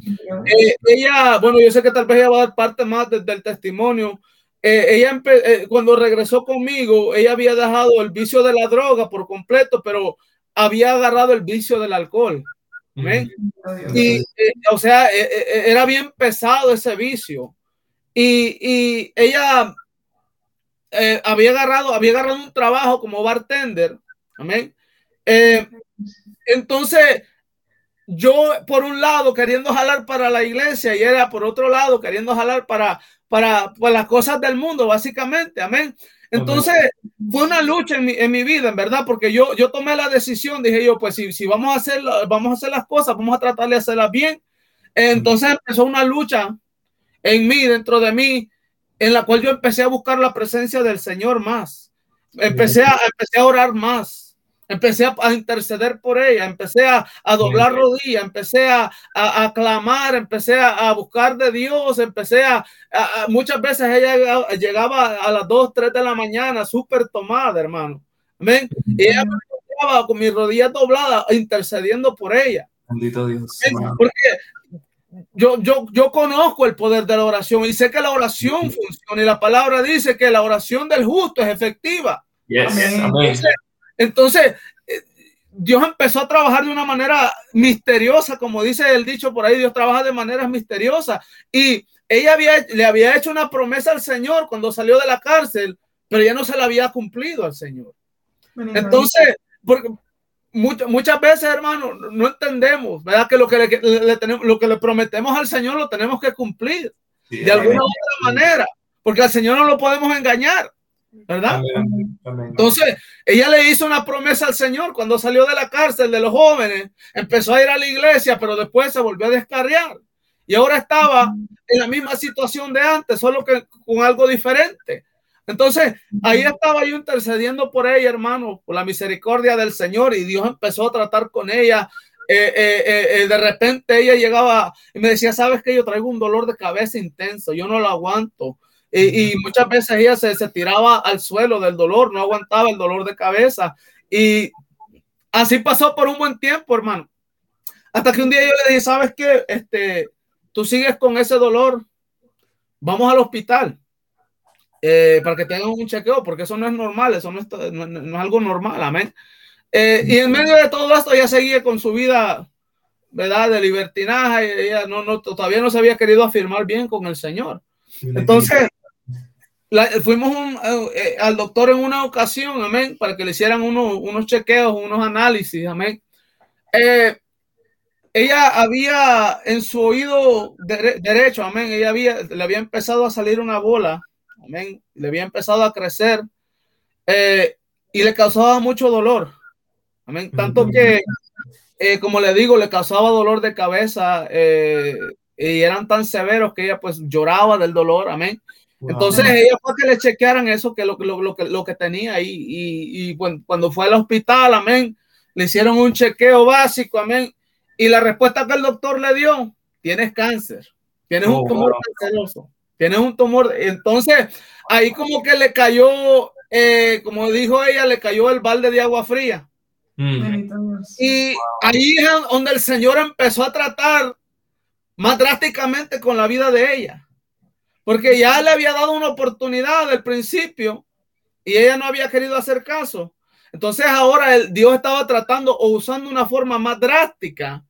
Eh, ella, bueno, yo sé que tal vez ella va a dar parte más del testimonio. ella cuando regresó conmigo, ella había dejado el vicio de la droga por completo, pero había agarrado el vicio del alcohol. Y, eh, o sea, eh, eh, era bien pesado ese vicio. Y, y ella había agarrado, había agarrado un trabajo como bartender. Amén. entonces, yo por un lado queriendo jalar para la iglesia y era por otro lado queriendo jalar para, para, para las cosas del mundo, básicamente. Amén. Entonces, fue una lucha en mi, en mi, vida, en verdad, porque yo, yo tomé la decisión, dije yo, pues si, si vamos, a hacer, vamos a hacer las cosas, vamos a tratar de hacerlas bien. Entonces empezó una lucha en mí, dentro de mí, en la cual yo empecé a buscar la presencia del Señor más. Empecé a, empecé a orar más empecé a, interceder por ella, empecé a, doblar rodillas, empecé a, a, clamar, empecé a, buscar de Dios, empecé a, muchas veces ella llegaba a las 2, 3 de la mañana súper tomada, hermano. Amén. Y ella me encontraba con mis rodillas dobladas, intercediendo por ella. Bendito Dios. Porque yo, yo, yo conozco el poder de la oración y sé que la oración funciona y la palabra dice que la oración del justo es efectiva. Amén. Entonces, eh, Dios empezó a trabajar de una manera misteriosa, como dice el dicho por ahí, Dios trabaja de maneras misteriosas. Y ella había, le había hecho una promesa al Señor cuando salió de la cárcel, pero ya no se la había cumplido al Señor. Entonces, porque muchas, muchas veces, hermano, no entendemos, ¿verdad? Que lo que le, tenemos, lo que le prometemos al Señor lo tenemos que cumplir de alguna otra manera, porque al Señor no lo podemos engañar. ¿Verdad? Entonces, ella le hizo una promesa al Señor cuando salió de la cárcel de los jóvenes, empezó a ir a la iglesia, pero después se volvió a descarriar. Y ahora estaba en la misma situación de antes, solo que con algo diferente. Entonces, ahí estaba yo intercediendo por ella, hermano, por la misericordia del Señor, y Dios empezó a tratar con ella. Eh, eh, eh, de repente ella llegaba y me decía, sabes que yo traigo un dolor de cabeza intenso, yo no lo aguanto. Y, muchas veces ella se, se, tiraba al suelo del dolor, no aguantaba el dolor de cabeza. Y así pasó por un buen tiempo, hermano. Hasta que un día yo le dije, ¿sabes qué? Este, tú sigues con ese dolor, vamos al hospital. Eh, para que tengan un chequeo, porque eso no es normal, eso no es, no, no es algo normal, amén. Eh, y en medio de todo esto, ella seguía con su vida, ¿verdad? De libertinaje, ella no, no, todavía no se había querido afirmar bien con el Señor. Entonces, la, fuimos un, eh, al doctor en una ocasión, amén, para que le hicieran uno, unos chequeos, unos análisis, amén. Eh, ella había en su oído de, derecho, amén, ella había, le había empezado a salir una bola, amén, le había empezado a crecer eh, y le causaba mucho dolor, amén, tanto que, eh, como le digo, le causaba dolor de cabeza eh, y eran tan severos que ella pues lloraba del dolor, amén. Entonces ella fue que le chequearan eso, que lo, lo, lo, que, lo que tenía ahí. Y, y cuando, cuando fue al hospital, amén, le hicieron un chequeo básico, amén. Y la respuesta que el doctor le dio, tienes cáncer, tienes un tumor canceroso, tienes un tumor. Entonces, ahí como que le cayó, eh, como dijo ella, le cayó el balde de agua fría. Mm. Y ahí es donde el Señor empezó a tratar más drásticamente con la vida de ella. Porque ya le había dado una oportunidad al principio y ella no había querido hacer caso. Entonces ahora el, Dios estaba tratando o usando una forma más drástica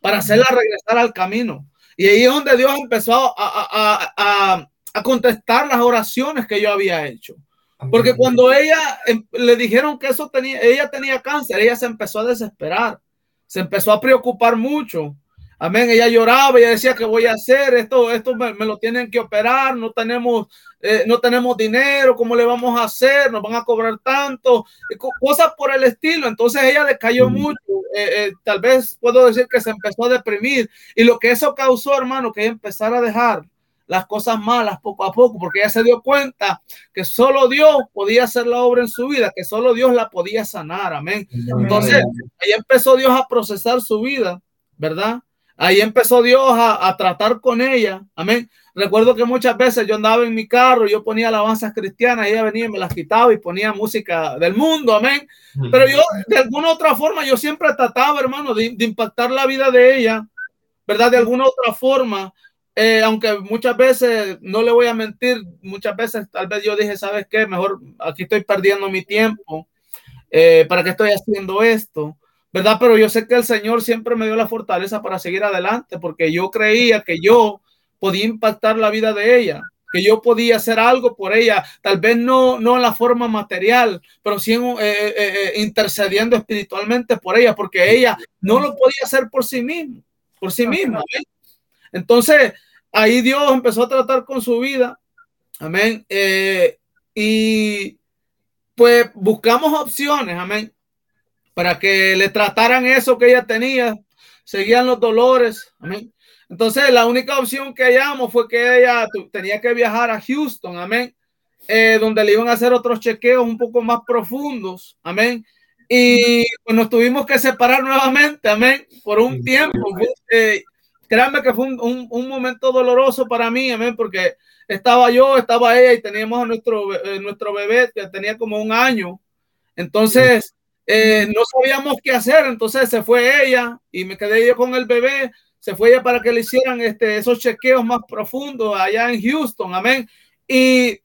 para hacerla regresar al camino. Y ahí es donde Dios empezó a, a, a, a contestar las oraciones que yo había hecho. Porque cuando ella em, le dijeron que eso tenía, ella tenía cáncer, ella se empezó a desesperar, se empezó a preocupar mucho. Amén. Ella lloraba, ella decía que voy a hacer esto, esto me, me lo tienen que operar, no tenemos, eh, no tenemos dinero, ¿cómo le vamos a hacer? Nos van a cobrar tanto, cosas por el estilo. Entonces ella le cayó mm. mucho, eh, eh, tal vez puedo decir que se empezó a deprimir y lo que eso causó, hermano, que ella empezara a dejar las cosas malas poco a poco, porque ella se dio cuenta que solo Dios podía hacer la obra en su vida, que solo Dios la podía sanar, amén. Entonces, ahí empezó Dios a procesar su vida, ¿verdad? Ahí empezó Dios a, a, tratar con ella. Amén. Recuerdo que muchas veces yo andaba en mi carro, yo ponía alabanzas cristianas, ella venía y me las quitaba y ponía música del mundo. Amén. Pero yo, de alguna otra forma, yo siempre trataba, hermano, de, de impactar la vida de ella, ¿verdad? De alguna otra forma. Eh, aunque muchas veces, no le voy a mentir, muchas veces tal vez yo dije, ¿sabes qué? Mejor aquí estoy perdiendo mi tiempo. Eh, ¿Para qué estoy haciendo esto? ¿Verdad? Pero yo sé que el Señor siempre me dio la fortaleza para seguir adelante, porque yo creía que yo podía impactar la vida de ella, que yo podía hacer algo por ella, tal vez no, no en la forma material, pero sí en, eh, eh, eh, intercediendo espiritualmente por ella, porque ella no lo podía hacer por sí misma, por sí misma. ¿eh? Entonces, ahí Dios empezó a tratar con su vida, amén, y pues buscamos opciones, amén para que le trataran eso que ella tenía, seguían los dolores. Amén. Entonces, la única opción que hallamos fue que ella tenía que viajar a Houston, amén, eh, donde le iban a hacer otros chequeos un poco más profundos, amén. Y pues nos tuvimos que separar nuevamente, amén, por un tiempo. Eh, créanme que fue un, un, un, momento doloroso para mí, amén, porque estaba yo, estaba ella y teníamos a nuestro, eh, nuestro bebé que tenía como un año. Entonces, eh, no sabíamos qué hacer, entonces se fue ella y me quedé yo con el bebé, se fue ella para que le hicieran este, esos chequeos más profundos allá en Houston, amén. Y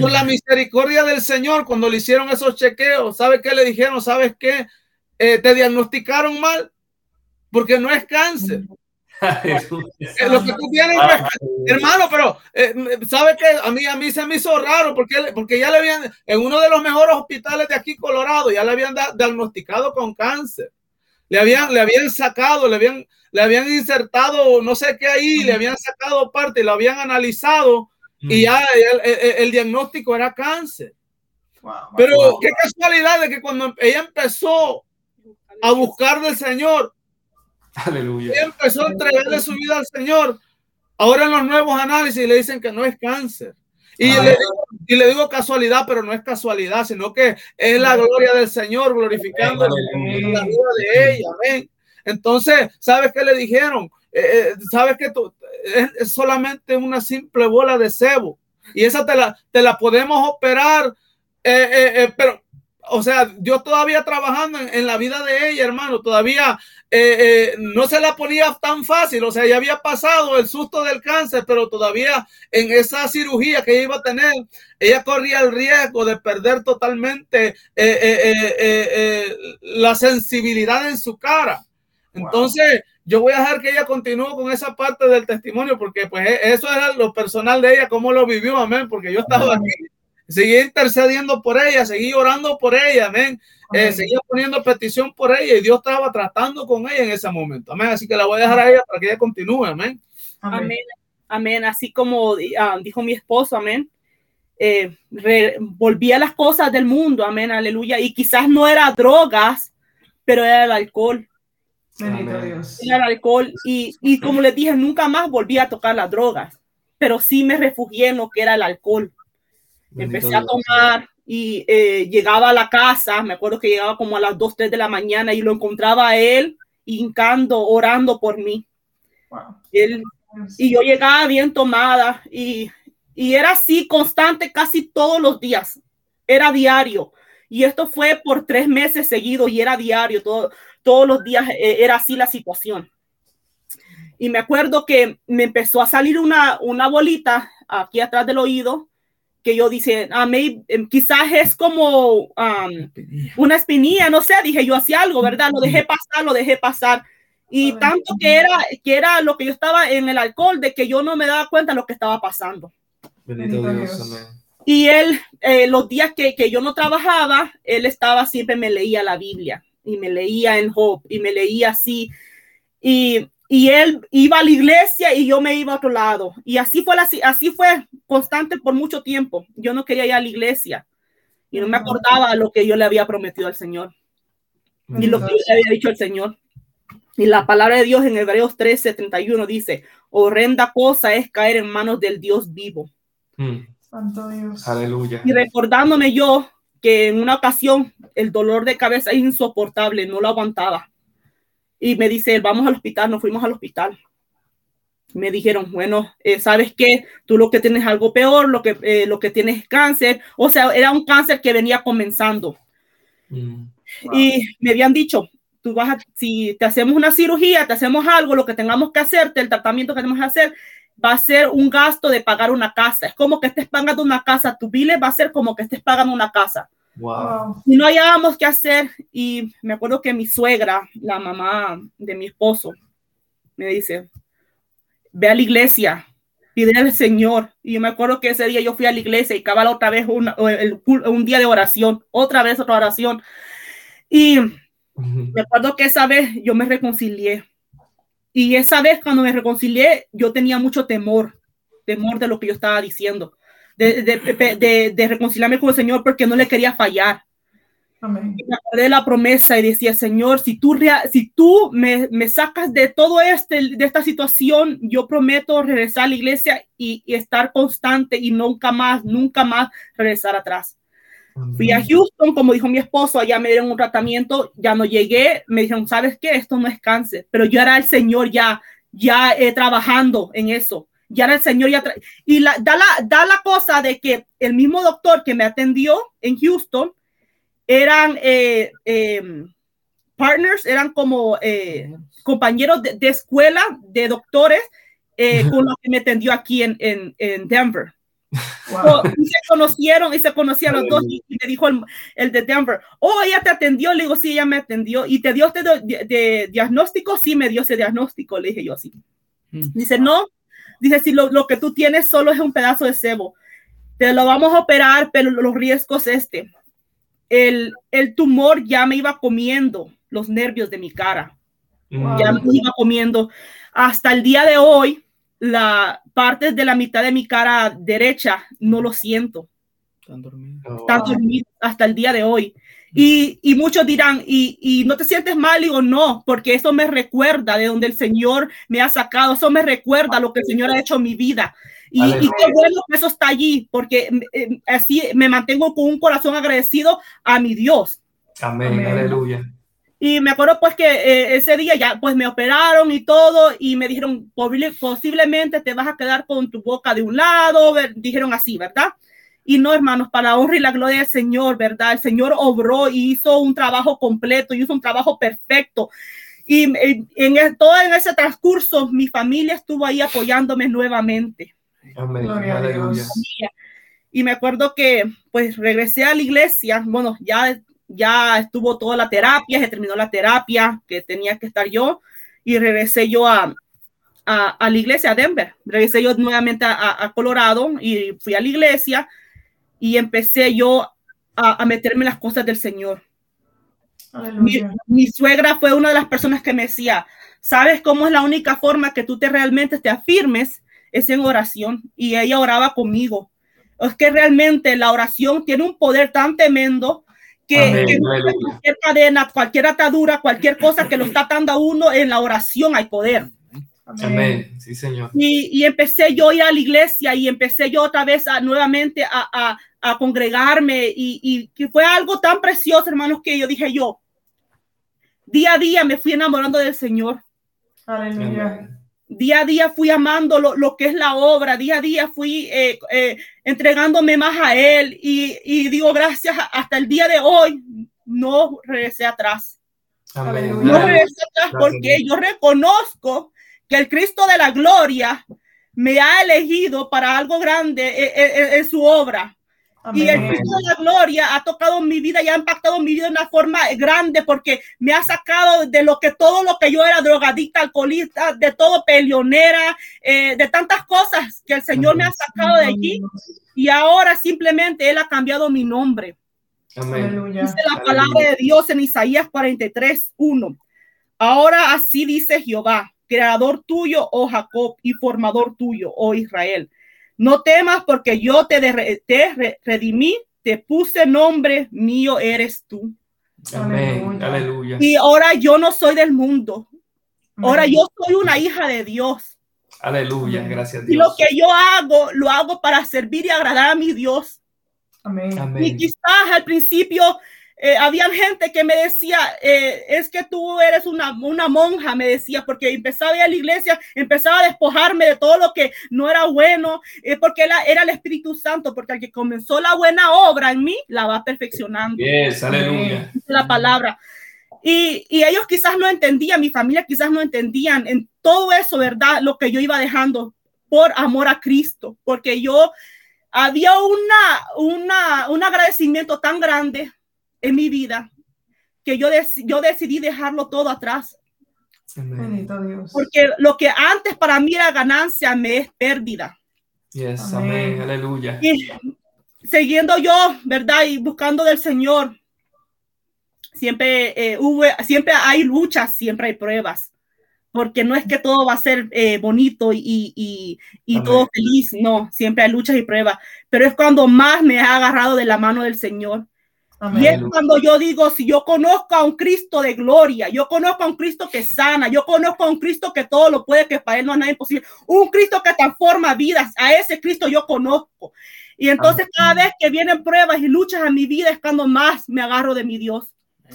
por la misericordia del Señor, cuando le hicieron esos chequeos, ¿sabe qué le dijeron? ¿Sabes qué? Eh, te diagnosticaron mal porque no es cáncer. lo que tú tienes, hermano, pero eh, sabe que a mí a mí se me hizo raro porque porque ya le habían en uno de los mejores hospitales de aquí Colorado ya le habían diagnosticado con cáncer. Le habían le habían sacado, le habían le habían insertado no sé qué ahí, le habían sacado parte, lo habían analizado y mm. ya el, el, el diagnóstico era cáncer. Wow, pero wow. qué casualidad de que cuando ella empezó a buscar del Señor, Aleluya. Y empezó a entregarle su vida al Señor. Ahora en los nuevos análisis le dicen que no es cáncer. Y le, digo, y le, digo, casualidad, pero no es casualidad, sino que es la gloria del Señor glorificando Amén. la vida de ella. Amén. Entonces, ¿sabes qué le dijeron? Eh, eh ¿Sabes que tú, es, es, solamente una simple bola de cebo? Y esa te la, te la podemos operar, eh, eh, pero o sea, Dios todavía trabajando en, la vida de ella, hermano, todavía eh, eh, no se la ponía tan fácil, o sea, ya había pasado el susto del cáncer, pero todavía en esa cirugía que ella iba a tener, ella corría el riesgo de perder totalmente eh, la sensibilidad en su cara. Entonces, yo voy a dejar que ella continúe con esa parte del testimonio, porque pues eso era lo personal de ella, cómo lo vivió, amén, porque yo estaba aquí seguí intercediendo por ella, seguí orando por ella, amén. Eh, seguía poniendo petición por ella y Dios estaba tratando con ella en ese momento, amén. Así que la voy a dejar a ella para que ella continúe, amén. Amén, amén. Así como ah, dijo mi esposo, amén. Eh, volvía las cosas del mundo, amén, aleluya. Y quizás no era drogas, pero era el alcohol. Dios. Era el alcohol. Y, y como les dije, nunca más volví a tocar las drogas, pero sí me refugié en lo que era el alcohol. Empecé a tomar y eh, llegaba a la casa, me acuerdo que llegaba como a las 2, 3 de la mañana y lo encontraba a él hincando, orando por mí. Él, y yo llegaba bien tomada y, y era así constante casi todos los días, era diario. Y esto fue por tres meses seguidos y era diario, todo, todos los días eh, era así la situación. Y me acuerdo que me empezó a salir una, una bolita aquí atrás del oído que yo dice, ah, em, quizás es como una espinilla, no sé, dije yo hacía algo, ¿verdad? Lo dejé pasar, lo dejé pasar. Y tanto que era, que era lo que yo estaba en el alcohol, de que yo no me daba cuenta de lo que estaba pasando. Bendito Dios, Y él, eh, los días que, que, yo no trabajaba, él estaba siempre, me leía la Biblia y me leía en Job y me leía así. Y y él iba a la iglesia y yo me iba a otro lado. Y así fue, así fue constante por mucho tiempo. Yo no quería ir a la iglesia y no me acordaba lo que yo le había prometido al Señor y lo que yo le había dicho al Señor. Y la palabra de Dios en Hebreos 13, 31 dice, horrenda cosa es caer en manos del Dios vivo. Mm. Santo Dios. Aleluya. Y recordándome yo que en una ocasión el dolor de cabeza es insoportable, no lo aguantaba. Y me dice, vamos al hospital, nos fuimos al hospital. Me dijeron, bueno, eh, ¿sabes qué? Tú lo que tienes algo peor, lo que, eh, lo que tienes es cáncer. O sea, era un cáncer que venía comenzando. Mm. Y me habían dicho, tú vas a, si te hacemos una cirugía, te hacemos algo, lo que tengamos que hacerte, el tratamiento que tenemos que hacer, va a ser un gasto de pagar una casa. Es como que estés pagando una casa, tu bile va a ser como que estés pagando una casa. Wow. Y no hallábamos qué hacer. Y me acuerdo que mi suegra, la mamá de mi esposo, me dice, ve a la iglesia, pide al Señor. Y yo me acuerdo que ese día yo fui a la iglesia y cabal otra vez un día de oración, otra vez otra oración. Y me acuerdo que esa vez yo me reconcilié. Y esa vez cuando me reconcilié, yo tenía mucho temor, temor de lo que yo estaba diciendo de, de, reconciliarme con el Señor porque no le quería fallar. Amén. Y me acordé de la promesa y decía, Señor, si tú, si tú me, me, sacas de todo este, de esta situación, yo prometo regresar a la iglesia y, estar constante y nunca más, nunca más regresar atrás. Fui a Houston, como dijo mi esposo, allá me dieron un tratamiento, ya no llegué, me dijeron, ¿sabes qué? Esto no es cáncer, pero yo era el Señor ya, ya eh, trabajando en eso ya era el Señor ya y la, da, la, da la cosa de que el mismo doctor que me atendió en Houston eran eh, em, partners, eran como eh, compañeros de, escuela de doctores eh, con los que me atendió aquí en, en, en Denver. y se conocieron y se conocían los dos y, me dijo el, de Denver, oh, ella te atendió, le digo, sí, ella me atendió y te dio este de, diagnóstico, sí, me dio ese diagnóstico, le dije yo así. Mm. Dice, no, Dice, si lo, lo, que tú tienes solo es un pedazo de cebo, te lo vamos a operar, pero los riesgos este. El, el tumor ya me iba comiendo los nervios de mi cara. Ya me iba comiendo. Hasta el día de hoy, la parte de la mitad de mi cara derecha no lo siento. Están dormidos. Están dormidos hasta el día de hoy. Y, y muchos dirán, ¿y, ¿y, no te sientes mal? Digo, no, porque eso me recuerda de donde el Señor me ha sacado, eso me recuerda lo que el Señor ha hecho en mi vida. Y, y qué bueno que eso está allí, porque eh, así me mantengo con un corazón agradecido a mi Dios. Amén, aleluya. Y me acuerdo pues que eh, ese día ya pues me operaron y todo y me dijeron posiblemente te vas a quedar con tu boca de un lado, dijeron así, ¿verdad? Y no, hermanos, para la honra y la gloria del Señor, ¿verdad? El Señor obró y hizo un trabajo completo, hizo un trabajo perfecto. Y en, todo en ese transcurso, mi familia estuvo ahí apoyándome nuevamente. Amén. Y me acuerdo que pues regresé a la iglesia, bueno, ya, ya estuvo toda la terapia, se terminó la terapia que tenía que estar yo y regresé yo a, a, la iglesia a Denver. Regresé yo nuevamente a, a, Colorado y fui a la iglesia y empecé yo a, meterme en las cosas del Señor. Mi, mi, suegra fue una de las personas que me decía, ¿sabes cómo es la única forma que tú te realmente te afirmes? Es en oración. Y ella oraba conmigo. Es que realmente la oración tiene un poder tan tremendo que, que cualquier cadena, cualquier atadura, cualquier cosa que lo está atando a uno, en la oración hay poder. Amén. Sí, Señor. Y, y, empecé yo a ir a la iglesia y empecé yo otra vez a, nuevamente a, a, a congregarme y, y, que fue algo tan precioso, hermanos, que yo dije yo, día a día me fui enamorando del Señor. Aleluya. Día a día fui amando lo, lo, que es la obra, día a día fui eh, eh, entregándome más a Él y, y, digo gracias hasta el día de hoy, no regresé atrás. Amén. No regresé atrás porque yo reconozco que el Cristo de la gloria me ha elegido para algo grande en, su obra. Y el Cristo de la gloria ha tocado mi vida y ha impactado mi vida de una forma grande porque me ha sacado de lo que todo lo que yo era drogadicta, alcoholista, de todo peleonera, eh, de tantas cosas que el Señor me ha sacado de allí y ahora simplemente Él ha cambiado mi nombre. Amén. Dice la palabra de Dios en Isaías 43, 1. Ahora así dice Jehová, creador tuyo, oh Jacob, y formador tuyo, oh Israel. No temas porque yo te, te redimí, te puse nombre, mío eres tú. Amén. Aleluya. Y ahora yo no soy del mundo. Ahora yo soy una hija de Dios. Aleluya, gracias a Dios. Y lo que yo hago, lo hago para servir y agradar a mi Dios. Amén. Y quizás al principio eh, había gente que me decía, eh, es que tú eres una, una, monja, me decía, porque empezaba a ir a la iglesia, empezaba a despojarme de todo lo que no era bueno, eh, porque era, era, el Espíritu Santo, porque el que comenzó la buena obra en mí, la va perfeccionando. Yes, aleluya. La palabra. Y, y, ellos quizás no entendían, mi familia quizás no entendían en todo eso, ¿verdad? Lo que yo iba dejando por amor a Cristo, porque yo había una, una, un agradecimiento tan grande en mi vida que yo, yo decidí dejarlo todo atrás. Porque lo que antes para mí era ganancia me es pérdida. Yes, amén, aleluya. Y siguiendo yo, ¿verdad? Y buscando del Señor, siempre eh, hubo, siempre hay luchas, siempre hay pruebas. Porque no es que todo va a ser eh, bonito y, y, y todo feliz, no, siempre hay luchas y pruebas. Pero es cuando más me ha agarrado de la mano del Señor y es cuando yo digo, si yo conozco a un Cristo de gloria, yo conozco a un Cristo que sana, yo conozco a un Cristo que todo lo puede, que para él no es nada imposible, un Cristo que transforma vidas, a ese Cristo yo conozco. Y entonces cada vez que vienen pruebas y luchas a mi vida es cuando más me agarro de mi Dios.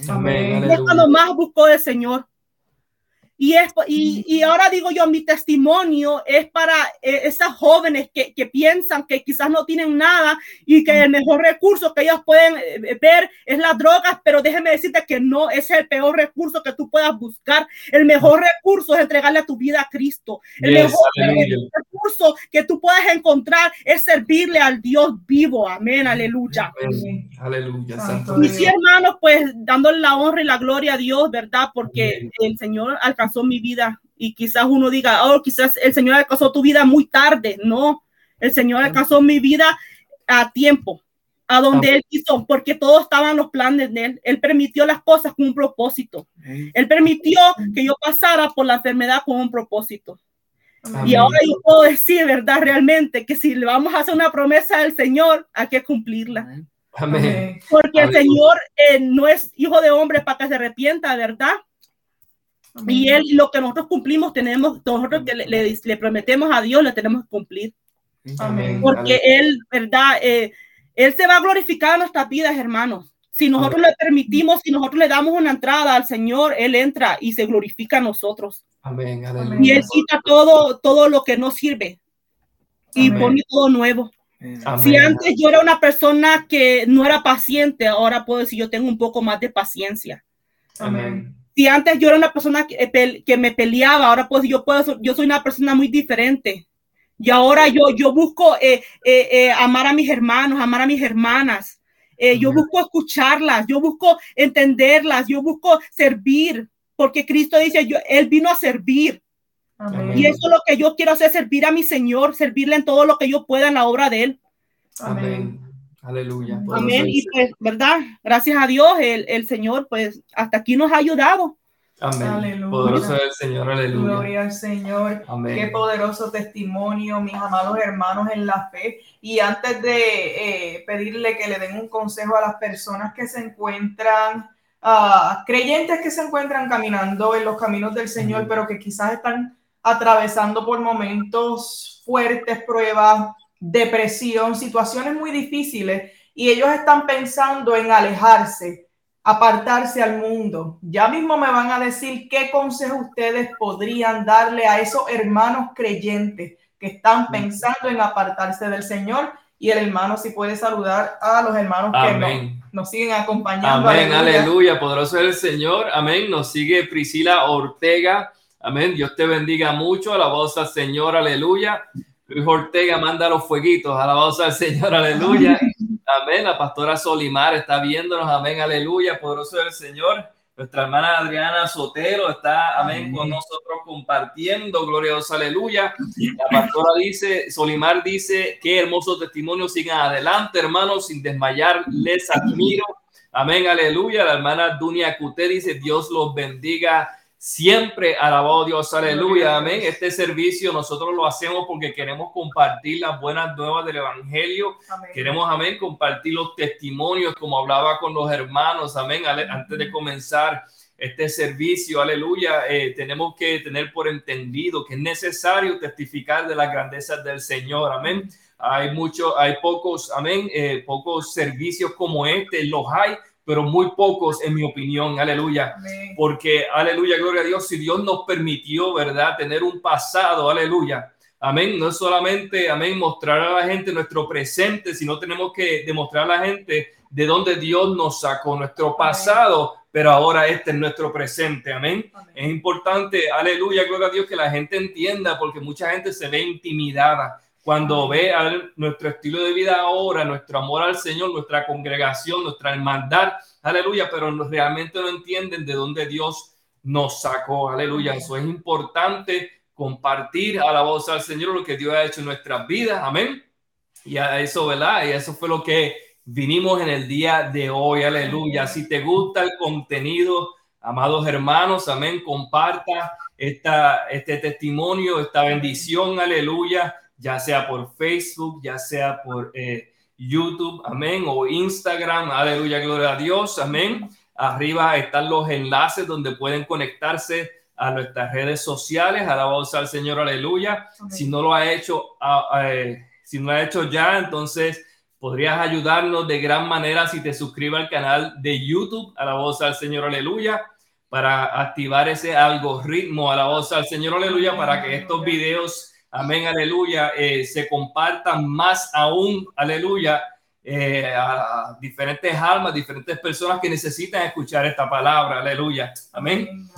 Amén. Es cuando más busco del Señor. Y, es, y, y, ahora digo yo, mi testimonio es para eh, esas jóvenes que, que, piensan que quizás no tienen nada y que el mejor recurso que ellas pueden eh, ver es las drogas, pero déjeme decirte que no es el peor recurso que tú puedas buscar. El mejor recurso es entregarle a tu vida a Cristo. El Yes, mejor aleluya. recurso que tú puedas encontrar es servirle al Dios vivo. Amén, aleluya. Amén. Aleluya, santo Y sí, hermanos, pues dándole la honra y la gloria a Dios, ¿verdad? Porque el Señor alcanzó mi vida y quizás uno diga, oh, quizás el Señor alcanzó tu vida muy tarde. No, el Señor alcanzó mi vida a tiempo, a donde Él quiso, porque todo estaba en los planes de Él. Él permitió las cosas con un propósito. Él permitió que yo pasara por la enfermedad con un propósito. Y ahora yo puedo decir, ¿verdad? Realmente que si le vamos a hacer una promesa al Señor, hay que cumplirla. Amén. Porque el. Señor eh, no es hijo de hombre para que se arrepienta, ¿verdad? Y él, lo que nosotros cumplimos, tenemos, nosotros que le, le- le prometemos a Dios, le tenemos que cumplir. Amén. Porque él, ¿verdad? Eh, él se va a glorificar en nuestras vidas, hermanos. Si nosotros le permitimos, si nosotros le damos una entrada al Señor, Él entra y se glorifica a nosotros. Amén. Y. Él quita todo, todo lo que no sirve y Amén. pone todo nuevo. Si antes yo era una persona que no era paciente, ahora puedo decir yo tengo un poco más de paciencia. Amén. Si antes yo era una persona que, que me peleaba, ahora pues yo puedo, yo soy una persona muy diferente. Y ahora yo, yo busco eh, eh, eh, amar a mis hermanos, amar a mis hermanas. yo busco escucharlas, yo busco entenderlas, yo busco servir, porque Cristo dice, yo, Él vino a servir. Y eso es lo que yo quiero hacer, servir a mi Señor, servirle en todo lo que yo pueda en la obra de Él. Amén. Aleluya. Amén. Y pues, ¿verdad? Gracias a Dios, el, el, Señor, pues, hasta aquí nos ha ayudado. Amén. Aleluya. Poderoso es el Señor, aleluya. Gloria al Señor. Amén. Qué poderoso testimonio, mis amados hermanos en la fe. Y antes de eh, pedirle que le den un consejo a las personas que se encuentran, uh, creyentes que se encuentran caminando en los caminos del Señor, pero que quizás están atravesando por momentos fuertes, pruebas, depresión, situaciones muy difíciles, y ellos están pensando en alejarse, apartarse al mundo. Ya mismo me van a decir qué consejo ustedes podrían darle a esos hermanos creyentes que están pensando en apartarse del Señor. Y el hermano si puede saludar a los hermanos que nos, siguen acompañando. Amén, aleluya. aleluya, poderoso es el Señor. Amén. Nos sigue Priscila Ortega. Amén. Dios te bendiga mucho. La voz al Señor, aleluya. Luis Ortega manda los fueguitos. Alabados al Señor, aleluya. Amén. La pastora Solimar está viéndonos. Amén, aleluya. Poderoso del Señor. Nuestra hermana Adriana Sotero está, amén, con nosotros compartiendo. Glorioso, aleluya. La pastora dice, Solimar dice, qué hermoso testimonio. Sigan adelante, hermanos, sin desmayar. Les admiro. Amén, aleluya. La hermana Dunia Cute dice, Dios los bendiga Siempre alabado Dios, aleluya, amén. Este servicio nosotros lo hacemos porque queremos compartir las buenas nuevas del Evangelio. Queremos, amén, compartir los testimonios como hablaba con los hermanos, amén. Antes de comenzar este servicio, aleluya, eh, tenemos que tener por entendido que es necesario testificar de las grandezas del Señor, amén. Hay muchos, hay pocos, amén, eh, pocos servicios como este, los hay, pero muy pocos en mi opinión, aleluya. Porque, aleluya, gloria a Dios, si Dios nos permitió, ¿verdad? Tener un pasado, aleluya. Amén. No es solamente, amén, mostrar a la gente nuestro presente, sino tenemos que demostrar a la gente de dónde Dios nos sacó nuestro pasado, pero ahora este es nuestro presente. Amén. Es importante, aleluya, gloria a Dios, que la gente entienda, porque mucha gente se ve intimidada cuando ve nuestro estilo de vida ahora, nuestro amor al Señor, nuestra congregación, nuestra hermandad, aleluya, pero realmente no entienden de dónde Dios nos sacó, aleluya. Eso es importante compartir a la voz al Señor lo que Dios ha hecho en nuestras vidas, amén. Y a eso, ¿verdad? Y eso fue lo que vinimos en el día de hoy, aleluya. Si te gusta el contenido, amados hermanos, amén, comparta esta, este testimonio, esta bendición, aleluya ya sea por Facebook, ya sea por eh, YouTube, amén, o Instagram, aleluya, gloria a Dios, amén. Arriba están los enlaces donde pueden conectarse a nuestras redes sociales, alabados al Señor, aleluya. Si no lo ha hecho, eh, si no lo ha hecho ya, entonces podrías ayudarnos de gran manera si te suscribes al canal de YouTube, alabados al Señor, aleluya, para activar ese algoritmo, alabados al Señor, aleluya, para que estos videos amén, aleluya, eh, se compartan más aún, aleluya, eh, a diferentes almas, diferentes personas que necesitan escuchar esta palabra, aleluya, amén.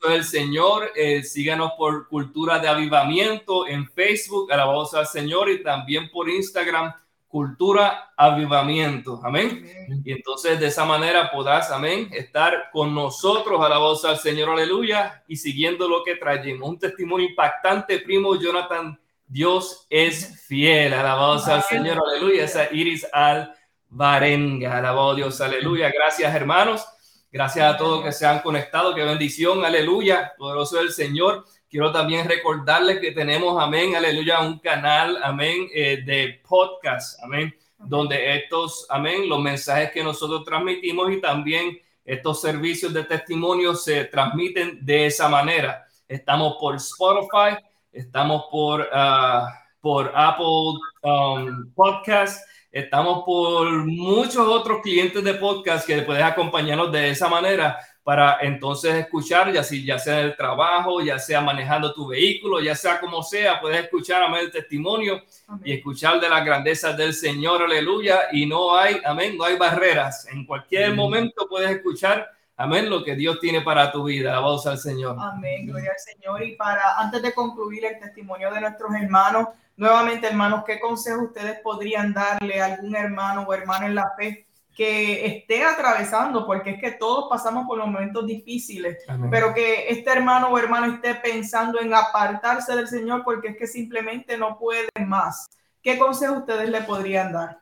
Por el Señor, eh, síganos por Cultura de Avivamiento en Facebook, alabados al Señor, y también por Instagram cultura avivamiento. Amén. Y entonces de esa manera podrás, amén, estar con nosotros a la voz al Señor, aleluya, y siguiendo lo que traemos. Un testimonio impactante, primo Jonathan. Dios es fiel, alabado al Señor, aleluya. Esa Iris al Varenga, alabado Dios, aleluya. Gracias, hermanos. Gracias a todos que se han conectado. Qué bendición, aleluya. Poderoso el Señor. Quiero también recordarles que tenemos, amén, aleluya, un canal, amén, eh, de podcast, amén, donde estos, amén, los mensajes que nosotros transmitimos y también estos servicios de testimonio se transmiten de esa manera. Estamos por Spotify, estamos por, uh, por Apple um, Podcast, estamos por muchos otros clientes de podcast que puedes acompañarnos de esa manera para entonces escuchar, ya, si, ya sea en el trabajo, ya sea manejando tu vehículo, ya sea como sea, puedes escuchar, amén, el testimonio y escuchar de las grandezas del Señor, aleluya, y no hay, amén, no hay barreras. En cualquier momento puedes escuchar, amén, lo que Dios tiene para tu vida. Alabado el Señor. Amén, gloria al Señor. Y para, antes de concluir el testimonio de nuestros hermanos, nuevamente, hermanos, ¿qué consejo ustedes podrían darle a algún hermano o hermana en la fe? Que esté atravesando, porque es que todos pasamos por momentos difíciles, pero que este hermano o hermana esté pensando en apartarse del Señor porque es que simplemente no puede más. ¿Qué consejo ustedes le podrían dar?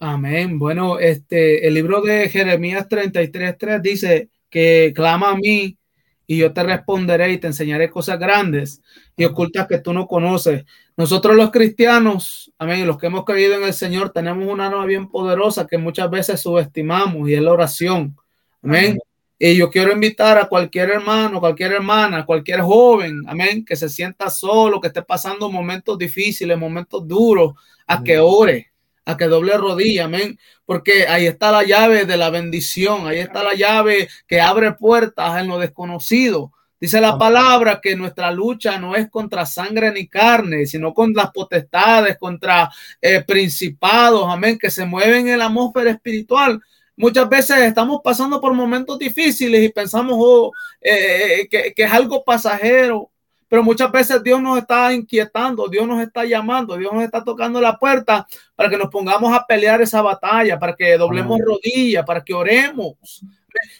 Amén. Bueno, este, el libro de Jeremías 33.3 dice que clama a mí y yo te responderé y te enseñaré cosas grandes y ocultas que tú no conoces. Nosotros los cristianos, amén, los que hemos creído en el Señor, tenemos una arma bien poderosa que muchas veces subestimamos y es la oración. Amén. Y yo quiero invitar a cualquier hermano, cualquier hermana, cualquier joven, amén, que se sienta solo, que esté pasando momentos difíciles, momentos duros, a que ore, a que doble rodilla, amén, porque ahí está la llave de la bendición, ahí está la llave que abre puertas en lo desconocido. Dice la palabra que nuestra lucha no es contra sangre ni carne, sino con las potestades, contra eh, principados, amén, que se mueven en la atmósfera espiritual. Muchas veces estamos pasando por momentos difíciles y pensamos oh, eh, eh, que, que es algo pasajero, pero muchas veces Dios nos está inquietando, Dios nos está llamando, Dios nos está tocando la puerta para que nos pongamos a pelear esa batalla, para que doblemos rodillas, para que oremos.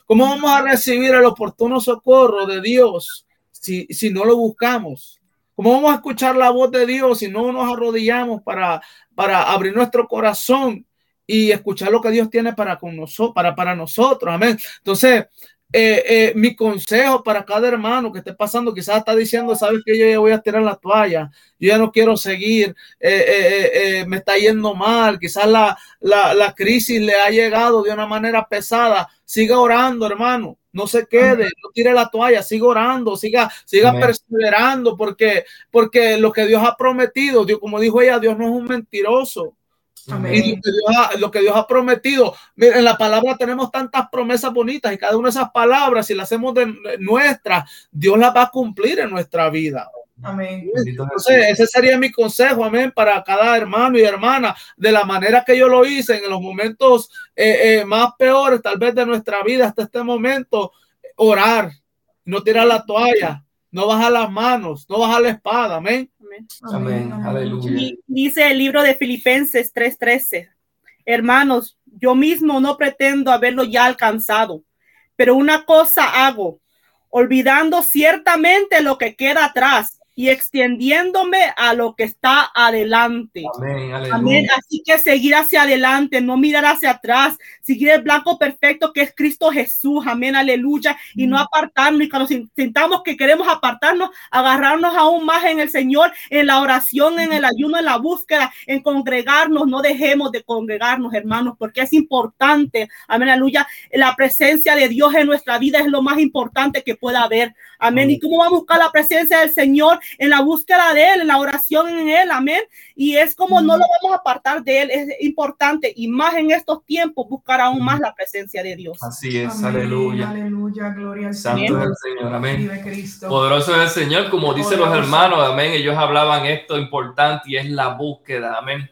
¿Cómo vamos a recibir el oportuno socorro de Dios si, si no lo buscamos? ¿Cómo vamos a escuchar la voz de Dios si no nos arrodillamos para, para abrir nuestro corazón y escuchar lo que Dios tiene para, con nosotros, para, para nosotros? Amén. Entonces, eh, eh, mi consejo para cada hermano que esté pasando, quizás está diciendo, sabes que yo ya voy a tirar la toalla, yo ya no quiero seguir, eh, me está yendo mal, quizás la, la, la, crisis le ha llegado de una manera pesada, siga orando, hermano, no se quede, no tire la toalla, siga orando, siga, siga perseverando, porque, porque lo que Dios ha prometido, Dios, como dijo ella, Dios no es un mentiroso. Y lo que, Dios ha, prometido, en la palabra tenemos tantas promesas bonitas y cada una de esas palabras, si las hacemos de nuestras, Dios las va a cumplir en nuestra vida. Amén. Entonces, ese sería mi consejo, amén, para cada hermano y hermana, de la manera que yo lo hice en los momentos eh, eh, más peores, tal vez de nuestra vida hasta este momento, orar, no tirar la toalla, no bajar las manos, no bajar la espada, amén. Amén. Aleluya. Dice el libro de Filipenses 3:13. Hermanos, yo mismo no pretendo haberlo ya alcanzado, pero una cosa hago, olvidando ciertamente lo que queda atrás y extendiéndome a lo que está adelante. Amén, Así que seguir hacia adelante, no mirar hacia atrás, seguir el blanco perfecto que es Cristo Jesús. Amén, aleluya. Y no apartarnos. Y cuando sintamos que queremos apartarnos, agarrarnos aún más en el Señor, en la oración, en el ayuno, en la búsqueda, en congregarnos. No dejemos de congregarnos, hermanos, porque es importante. Amén, aleluya. La presencia de Dios en nuestra vida es lo más importante que pueda haber. Amén. ¿Y cómo vamos a buscar la presencia del Señor? En la búsqueda de Él, en la oración en Él, amén. Y es como no lo vamos a apartar de Él, es importante y más en estos tiempos buscar aún más la presencia de Dios. Así es, aleluya. Aleluya, gloria al Santo es el Señor, amén. Poderoso es el Señor, como dicen los hermanos, amén. Ellos hablaban esto importante y es la búsqueda, amén.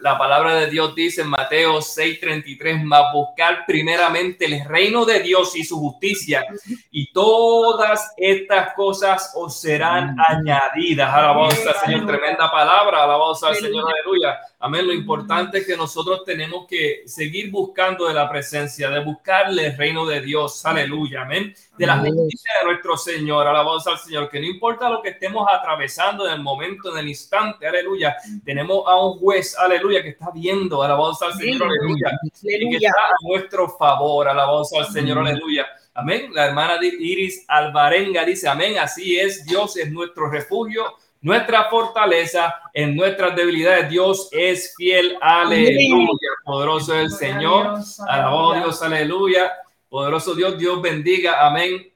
La palabra de Dios dice en Mateo 6:33, más buscar primeramente el reino de Dios y su justicia y todas estas cosas os serán añadidas. Alabado sea Señor, tremenda palabra, alabado sea Señor, aleluya. Amén. Lo importante es que nosotros tenemos que seguir buscando de la presencia, de buscarle el reino de Dios. Aleluya. Amén. De la justicia de nuestro Señor. Alabamos al Señor. Que no importa lo que estemos atravesando en el momento, en el instante. Aleluya. Tenemos a un juez. Aleluya. Que está viendo. Alabamos al Señor. Aleluya. Y que está a nuestro favor. Alabamos al Señor. Aleluya. Amén. La hermana Iris Alvarenga dice, amén. Así es. Dios es nuestro refugio nuestra fortaleza en nuestras debilidades. Dios es fiel. Aleluya. Poderoso es el Señor. Alabado Dios. Aleluya. Poderoso Dios. Dios bendiga. Amén.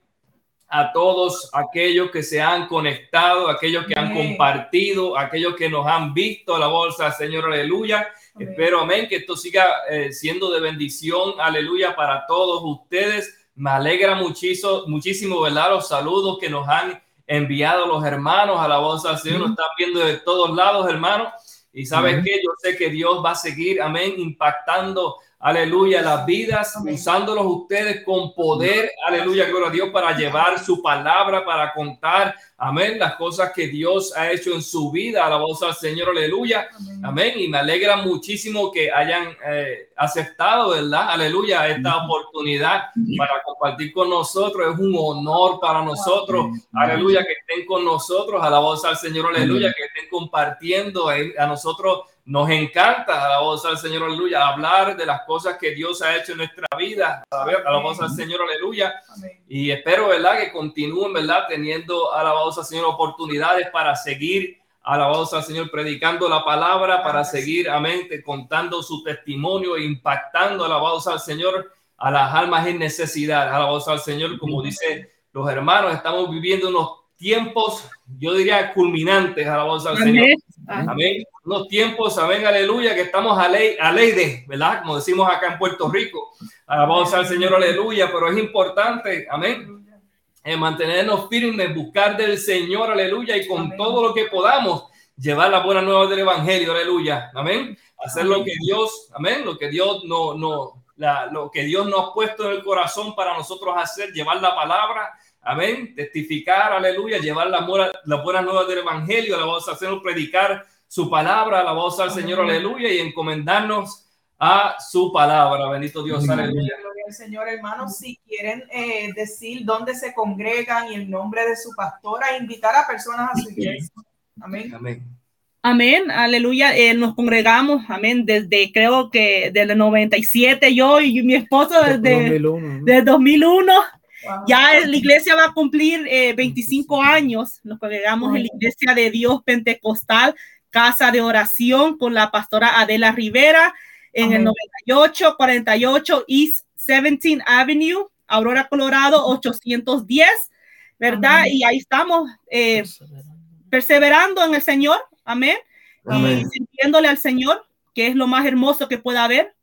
A todos aquellos que se han conectado, aquellos que han compartido, aquellos que nos han visto. La bolsa, Señor. Aleluya. Espero, amén, que esto siga eh, siendo de bendición. Aleluya para todos ustedes Me alegra muchísimo, muchísimo, ¿verdad? Los saludos que nos han enviado los hermanos a la voz del Señor. Nos están viendo de todos lados, hermanos. Y sabes que yo sé que Dios va a seguir, amén, impactando aleluya, las vidas, usándolos ustedes con poder, aleluya, gloria a Dios, para llevar su palabra, para contar, amén, las cosas que Dios ha hecho en su vida, a la voz al Señor, aleluya, amén, y me alegra muchísimo que hayan eh, aceptado, ¿verdad? Aleluya, esta oportunidad para compartir con nosotros, es un honor para nosotros, aleluya, que estén con nosotros, a la voz al Señor, aleluya, que estén compartiendo. A nosotros nos encanta, a la voz al Señor, aleluya, hablar de las cosas que Dios ha hecho en nuestra vida, a la voz al Señor, aleluya. Y espero, ¿verdad?, que continúen, ¿verdad?, teniendo a la voz al Señor oportunidades para seguir a la voz al Señor predicando la palabra, para seguir, amén, contando su testimonio, impactando a la voz al Señor a las almas en necesidad, a la voz al Señor, como dice los hermanos, estamos viviendo unos tiempos, yo diría, culminantes a la voz al Señor. Amén. Unos tiempos, amén, aleluya, que estamos a ley, a ley de, ¿verdad? Como decimos acá en Puerto Rico. Alabamos al Señor, aleluya, pero es importante, amén, en mantenernos firmes, buscar del Señor, aleluya, y con todo lo que podamos llevar la buena nueva del Evangelio, aleluya, amén. Hacer lo que Dios, amén, lo que Dios no, no, la, lo que Dios nos ha puesto en el corazón para nosotros hacer, llevar la palabra, Amén. Testificar, aleluya, llevar la, la buena nueva del Evangelio, la voz al Señor, predicar su palabra, la voz al Señor, aleluya, y encomendarnos a su palabra. Bendito Dios, aleluya. Gloria al Señor, hermanos. Si quieren eh, decir dónde se congregan y el nombre de su pastora, invitar a personas a su iglesia. Amén. Amén. Amén, aleluya. Eh, nos congregamos, amén, desde creo que del 97, yo y mi esposo desde 2001. Desde 2001 ya la iglesia va a cumplir 25 eh, años. Nos congregamos en la iglesia de Dios Pentecostal, Casa de Oración, con la pastora Adela Rivera, en el 98 48 East 17 Avenue, Aurora, Colorado, 810, ¿verdad? Y ahí estamos eh, perseverando en el Señor, amén. Y sintiéndole al Señor, que es lo más hermoso que pueda haber.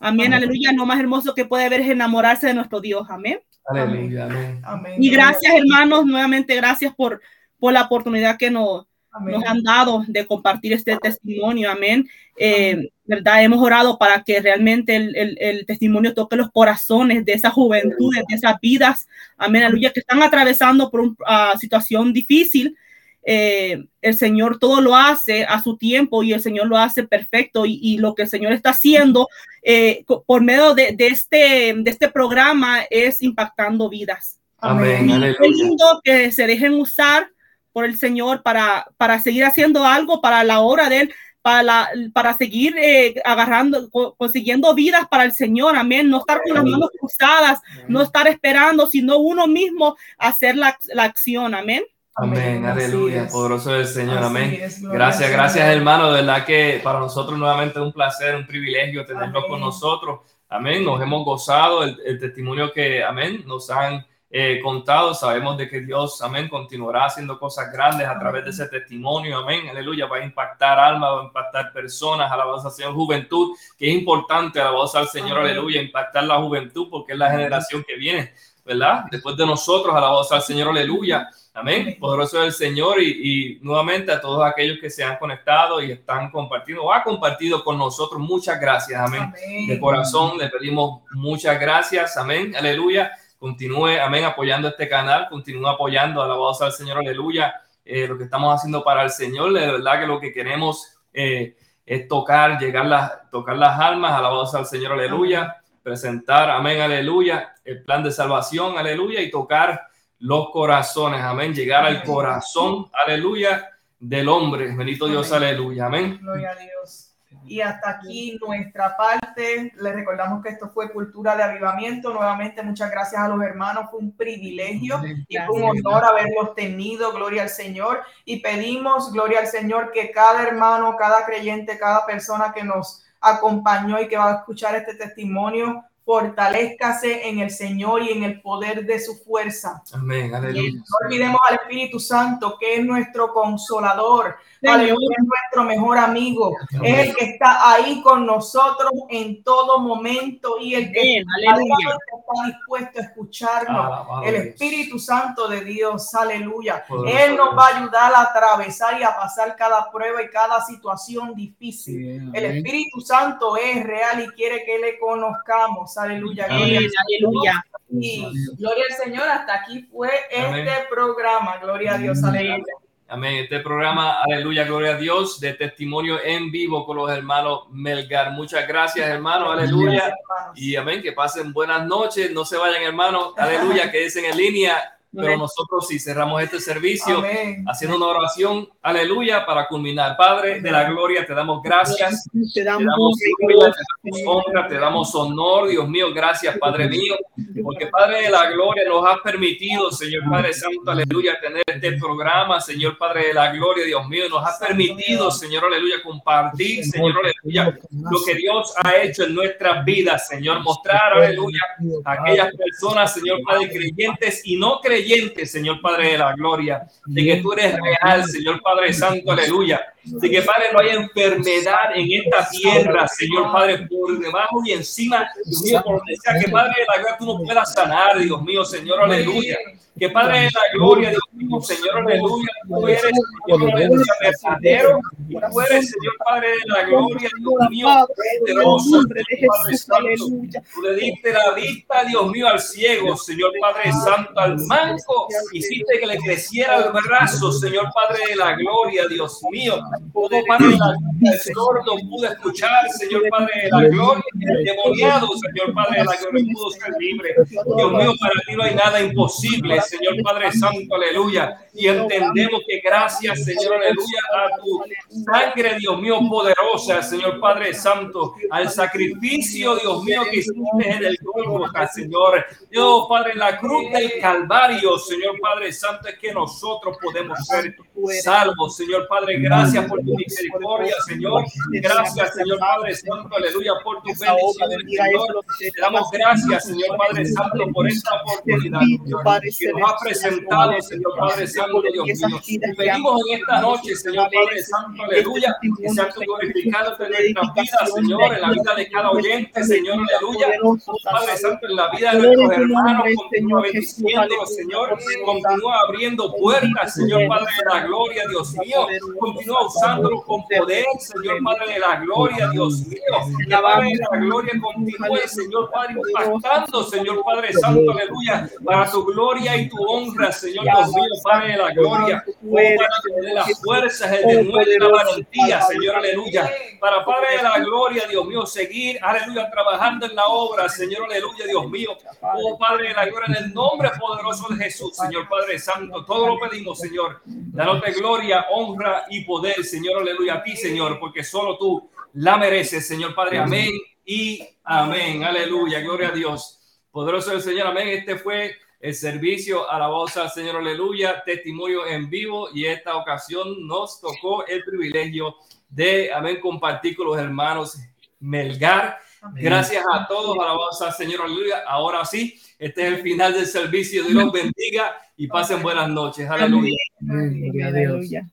Amén, aleluya. Lo más hermoso que puede haber es enamorarse de nuestro Dios, amén. Aleluya, amén. Y gracias, hermanos, nuevamente gracias por, por la oportunidad que nos, nos han dado de compartir este testimonio, amén. Eh, ¿Verdad? Hemos orado para que realmente el, el, el, testimonio toque los corazones de esas juventudes, de esas vidas, amén, aleluya, que están atravesando por una situación difícil, eh, el Señor todo lo hace a su tiempo y el Señor lo hace perfecto y, lo que el Señor está haciendo eh, por medio de, este, de este programa es impactando vidas. Amén. Es lindo que se dejen usar por el Señor para, para seguir haciendo algo para la obra de Él, para, para seguir eh, agarrando, consiguiendo vidas para el Señor. Amén. No estar con las manos cruzadas, no estar esperando, sino uno mismo hacer la, la acción. Amén. Amén, aleluya, poderoso el Señor, amén. gracias, gracias hermano, de verdad que para nosotros nuevamente es un placer, un privilegio tenerlo con nosotros, amén, nos hemos gozado el, testimonio que, amén, nos han eh, contado, sabemos de que Dios, amén, continuará haciendo cosas grandes a través de ese testimonio, amén, aleluya, va a impactar almas, va a impactar personas, alabanza al Señor, juventud, que es importante, alabanza al Señor, aleluya, impactar la juventud porque es la generación que viene, ¿verdad? Después de nosotros, alabanza al Señor, aleluya. Amén. Poderoso el Señor y, nuevamente a todos aquellos que se han conectado y están compartiendo o ha compartido con nosotros. Muchas gracias. Amén. De corazón le pedimos muchas gracias. Amén. Aleluya. Continúe, amén, apoyando este canal. Continúe apoyando a la voz al Señor. Aleluya. Eh, lo que estamos haciendo para el Señor. De verdad que lo que queremos eh, es tocar, llegar a tocar las almas a la voz al Señor. Aleluya. Presentar, amén, aleluya, el plan de salvación, aleluya, y tocar los corazones, amén, llegar al corazón, aleluya, del hombre. Bendito Dios, aleluya, amén. Gloria a Dios. Y hasta aquí nuestra parte. Les recordamos que esto fue Cultura de Avivamiento. Nuevamente, muchas gracias a los hermanos. Fue un privilegio y fue un honor haberlos tenido. Gloria al Señor. Y pedimos, gloria al Señor, que cada hermano, cada creyente, cada persona que nos acompañó y que va a escuchar este testimonio fortalezcase en el Señor y en el poder de su fuerza. Amén. Aleluya. No olvidemos al Espíritu Santo, que es nuestro consolador, aleluya, es nuestro mejor amigo, Amén. es el que está ahí con nosotros en todo momento y el que está dispuesto a escucharnos. Alabado El Dios. Espíritu Santo de Dios, aleluya. Poderoso Él nos va a ayudar a atravesar y a pasar cada prueba y cada situación difícil. El Espíritu Santo es real y quiere que le conozcamos. Aleluya. Gloria Amén, aleluya. y gloria al Señor, hasta aquí fue Amén. este programa. Gloria a Dios, aleluya. Amén. Este programa, aleluya, gloria a Dios, de testimonio en vivo con los hermanos Melgar. Muchas gracias, hermano, aleluya. Gracias. Y amén, que pasen buenas noches. No se vayan, hermanos, aleluya, quédense en línea. Pero nosotros sí cerramos este servicio Amén. haciendo una oración, aleluya, para culminar. Padre de la gloria, te damos gracias. Te damos gloria, te damos honra, te damos honor, Dios mío, gracias, Padre mío, porque Padre de la gloria nos has permitido, Señor Padre Santo, aleluya, tener este programa, Señor Padre de la gloria, Dios mío, nos has permitido, Señor, aleluya, compartir, Señor, aleluya, lo que Dios ha hecho en nuestras vidas, Señor, mostrar, aleluya, a aquellas personas, Señor Padre, creyentes y no creyentes, Señor Padre de la gloria, de que tú eres real, Señor Padre Santo, aleluya, de que Padre no hay enfermedad en esta tierra, Señor Padre, por debajo y encima, Dios mío, por donde sea que Padre de la gloria tú no puedas sanar, Dios mío, Señor, aleluya. Que Padre de la gloria, Dios mío, Señor, aleluya, tú eres, Señor, aleluya, verdadero, y tú eres, Señor Padre de la gloria, Dios mío, poderoso, Padre Santo. Tú le diste la vista, Dios mío, al ciego, Señor Padre Santo, al manco. Hiciste que le creciera el brazo, Señor Padre de la gloria, Dios mío. Oh, Padre de la gloria, el sordo pudo escuchar, Señor Padre de la gloria. El demoniado, Señor Padre de la gloria, pudo ser libre. Dios mío, para ti no hay nada imposible, Señor Padre Santo, aleluya. Y entendemos que gracias, Señor, aleluya, a tu sangre, Dios mío, poderosa, Señor Padre Santo, al sacrificio, Dios mío, que hiciste en el Golgotha, Señor. Dios, Padre, en la cruz del Calvario, Señor Padre Santo, es que nosotros podemos ser salvos, Señor Padre. Gracias por tu misericordia, Señor. Gracias, Señor Padre Santo, aleluya, por tus bendiciones, Señor. Te damos gracias, Señor Padre Santo, por esta oportunidad Señor, que nos ha presentado, Señor Padre Santo, Dios mío. Pedimos en esta noche, Señor Padre Santo, aleluya, que sea tu glorificado en nuestras vidas, Señor, en la vida de cada oyente, Señor, aleluya. Padre Santo, en la vida de nuestros hermanos, continúa bendiciéndolos, Señor. Continúa abriendo puertas, Señor Padre de la gloria, Dios mío. Continúa usándolos con poder, Señor Padre de la gloria, Dios mío. Que Padre de la gloria continúe, Señor Padre, impactando, Señor Padre Santo, aleluya, para tu gloria y tu honra, Señor Dios mío, Padre de la gloria. Oh, dé las fuerzas, el denuedo y la valentía, Señor, aleluya. Para Padre de la gloria, Dios mío, seguir, aleluya, trabajando en la obra, Señor, aleluya, Dios mío. Oh, Padre de la gloria, en el nombre poderoso de Jesús, Señor Padre Santo, todo lo pedimos, Señor. Dándote gloria, honra y poder, Señor, aleluya, a ti, Señor, porque solo tú la mereces, Señor Padre. Amén y amén. Aleluya, gloria a Dios. Poderoso el Señor, amén. Este fue el servicio a la voz al Señor, aleluya, testimonio en vivo y esta ocasión nos tocó el privilegio de, amén, compartir con los hermanos Melgar. Gracias a todos, a la voz al Señor, aleluya. Ahora sí, este es el final del servicio. Dios los bendiga y pasen buenas noches. Aleluya. Amén. Gloria a Dios. Aleluya.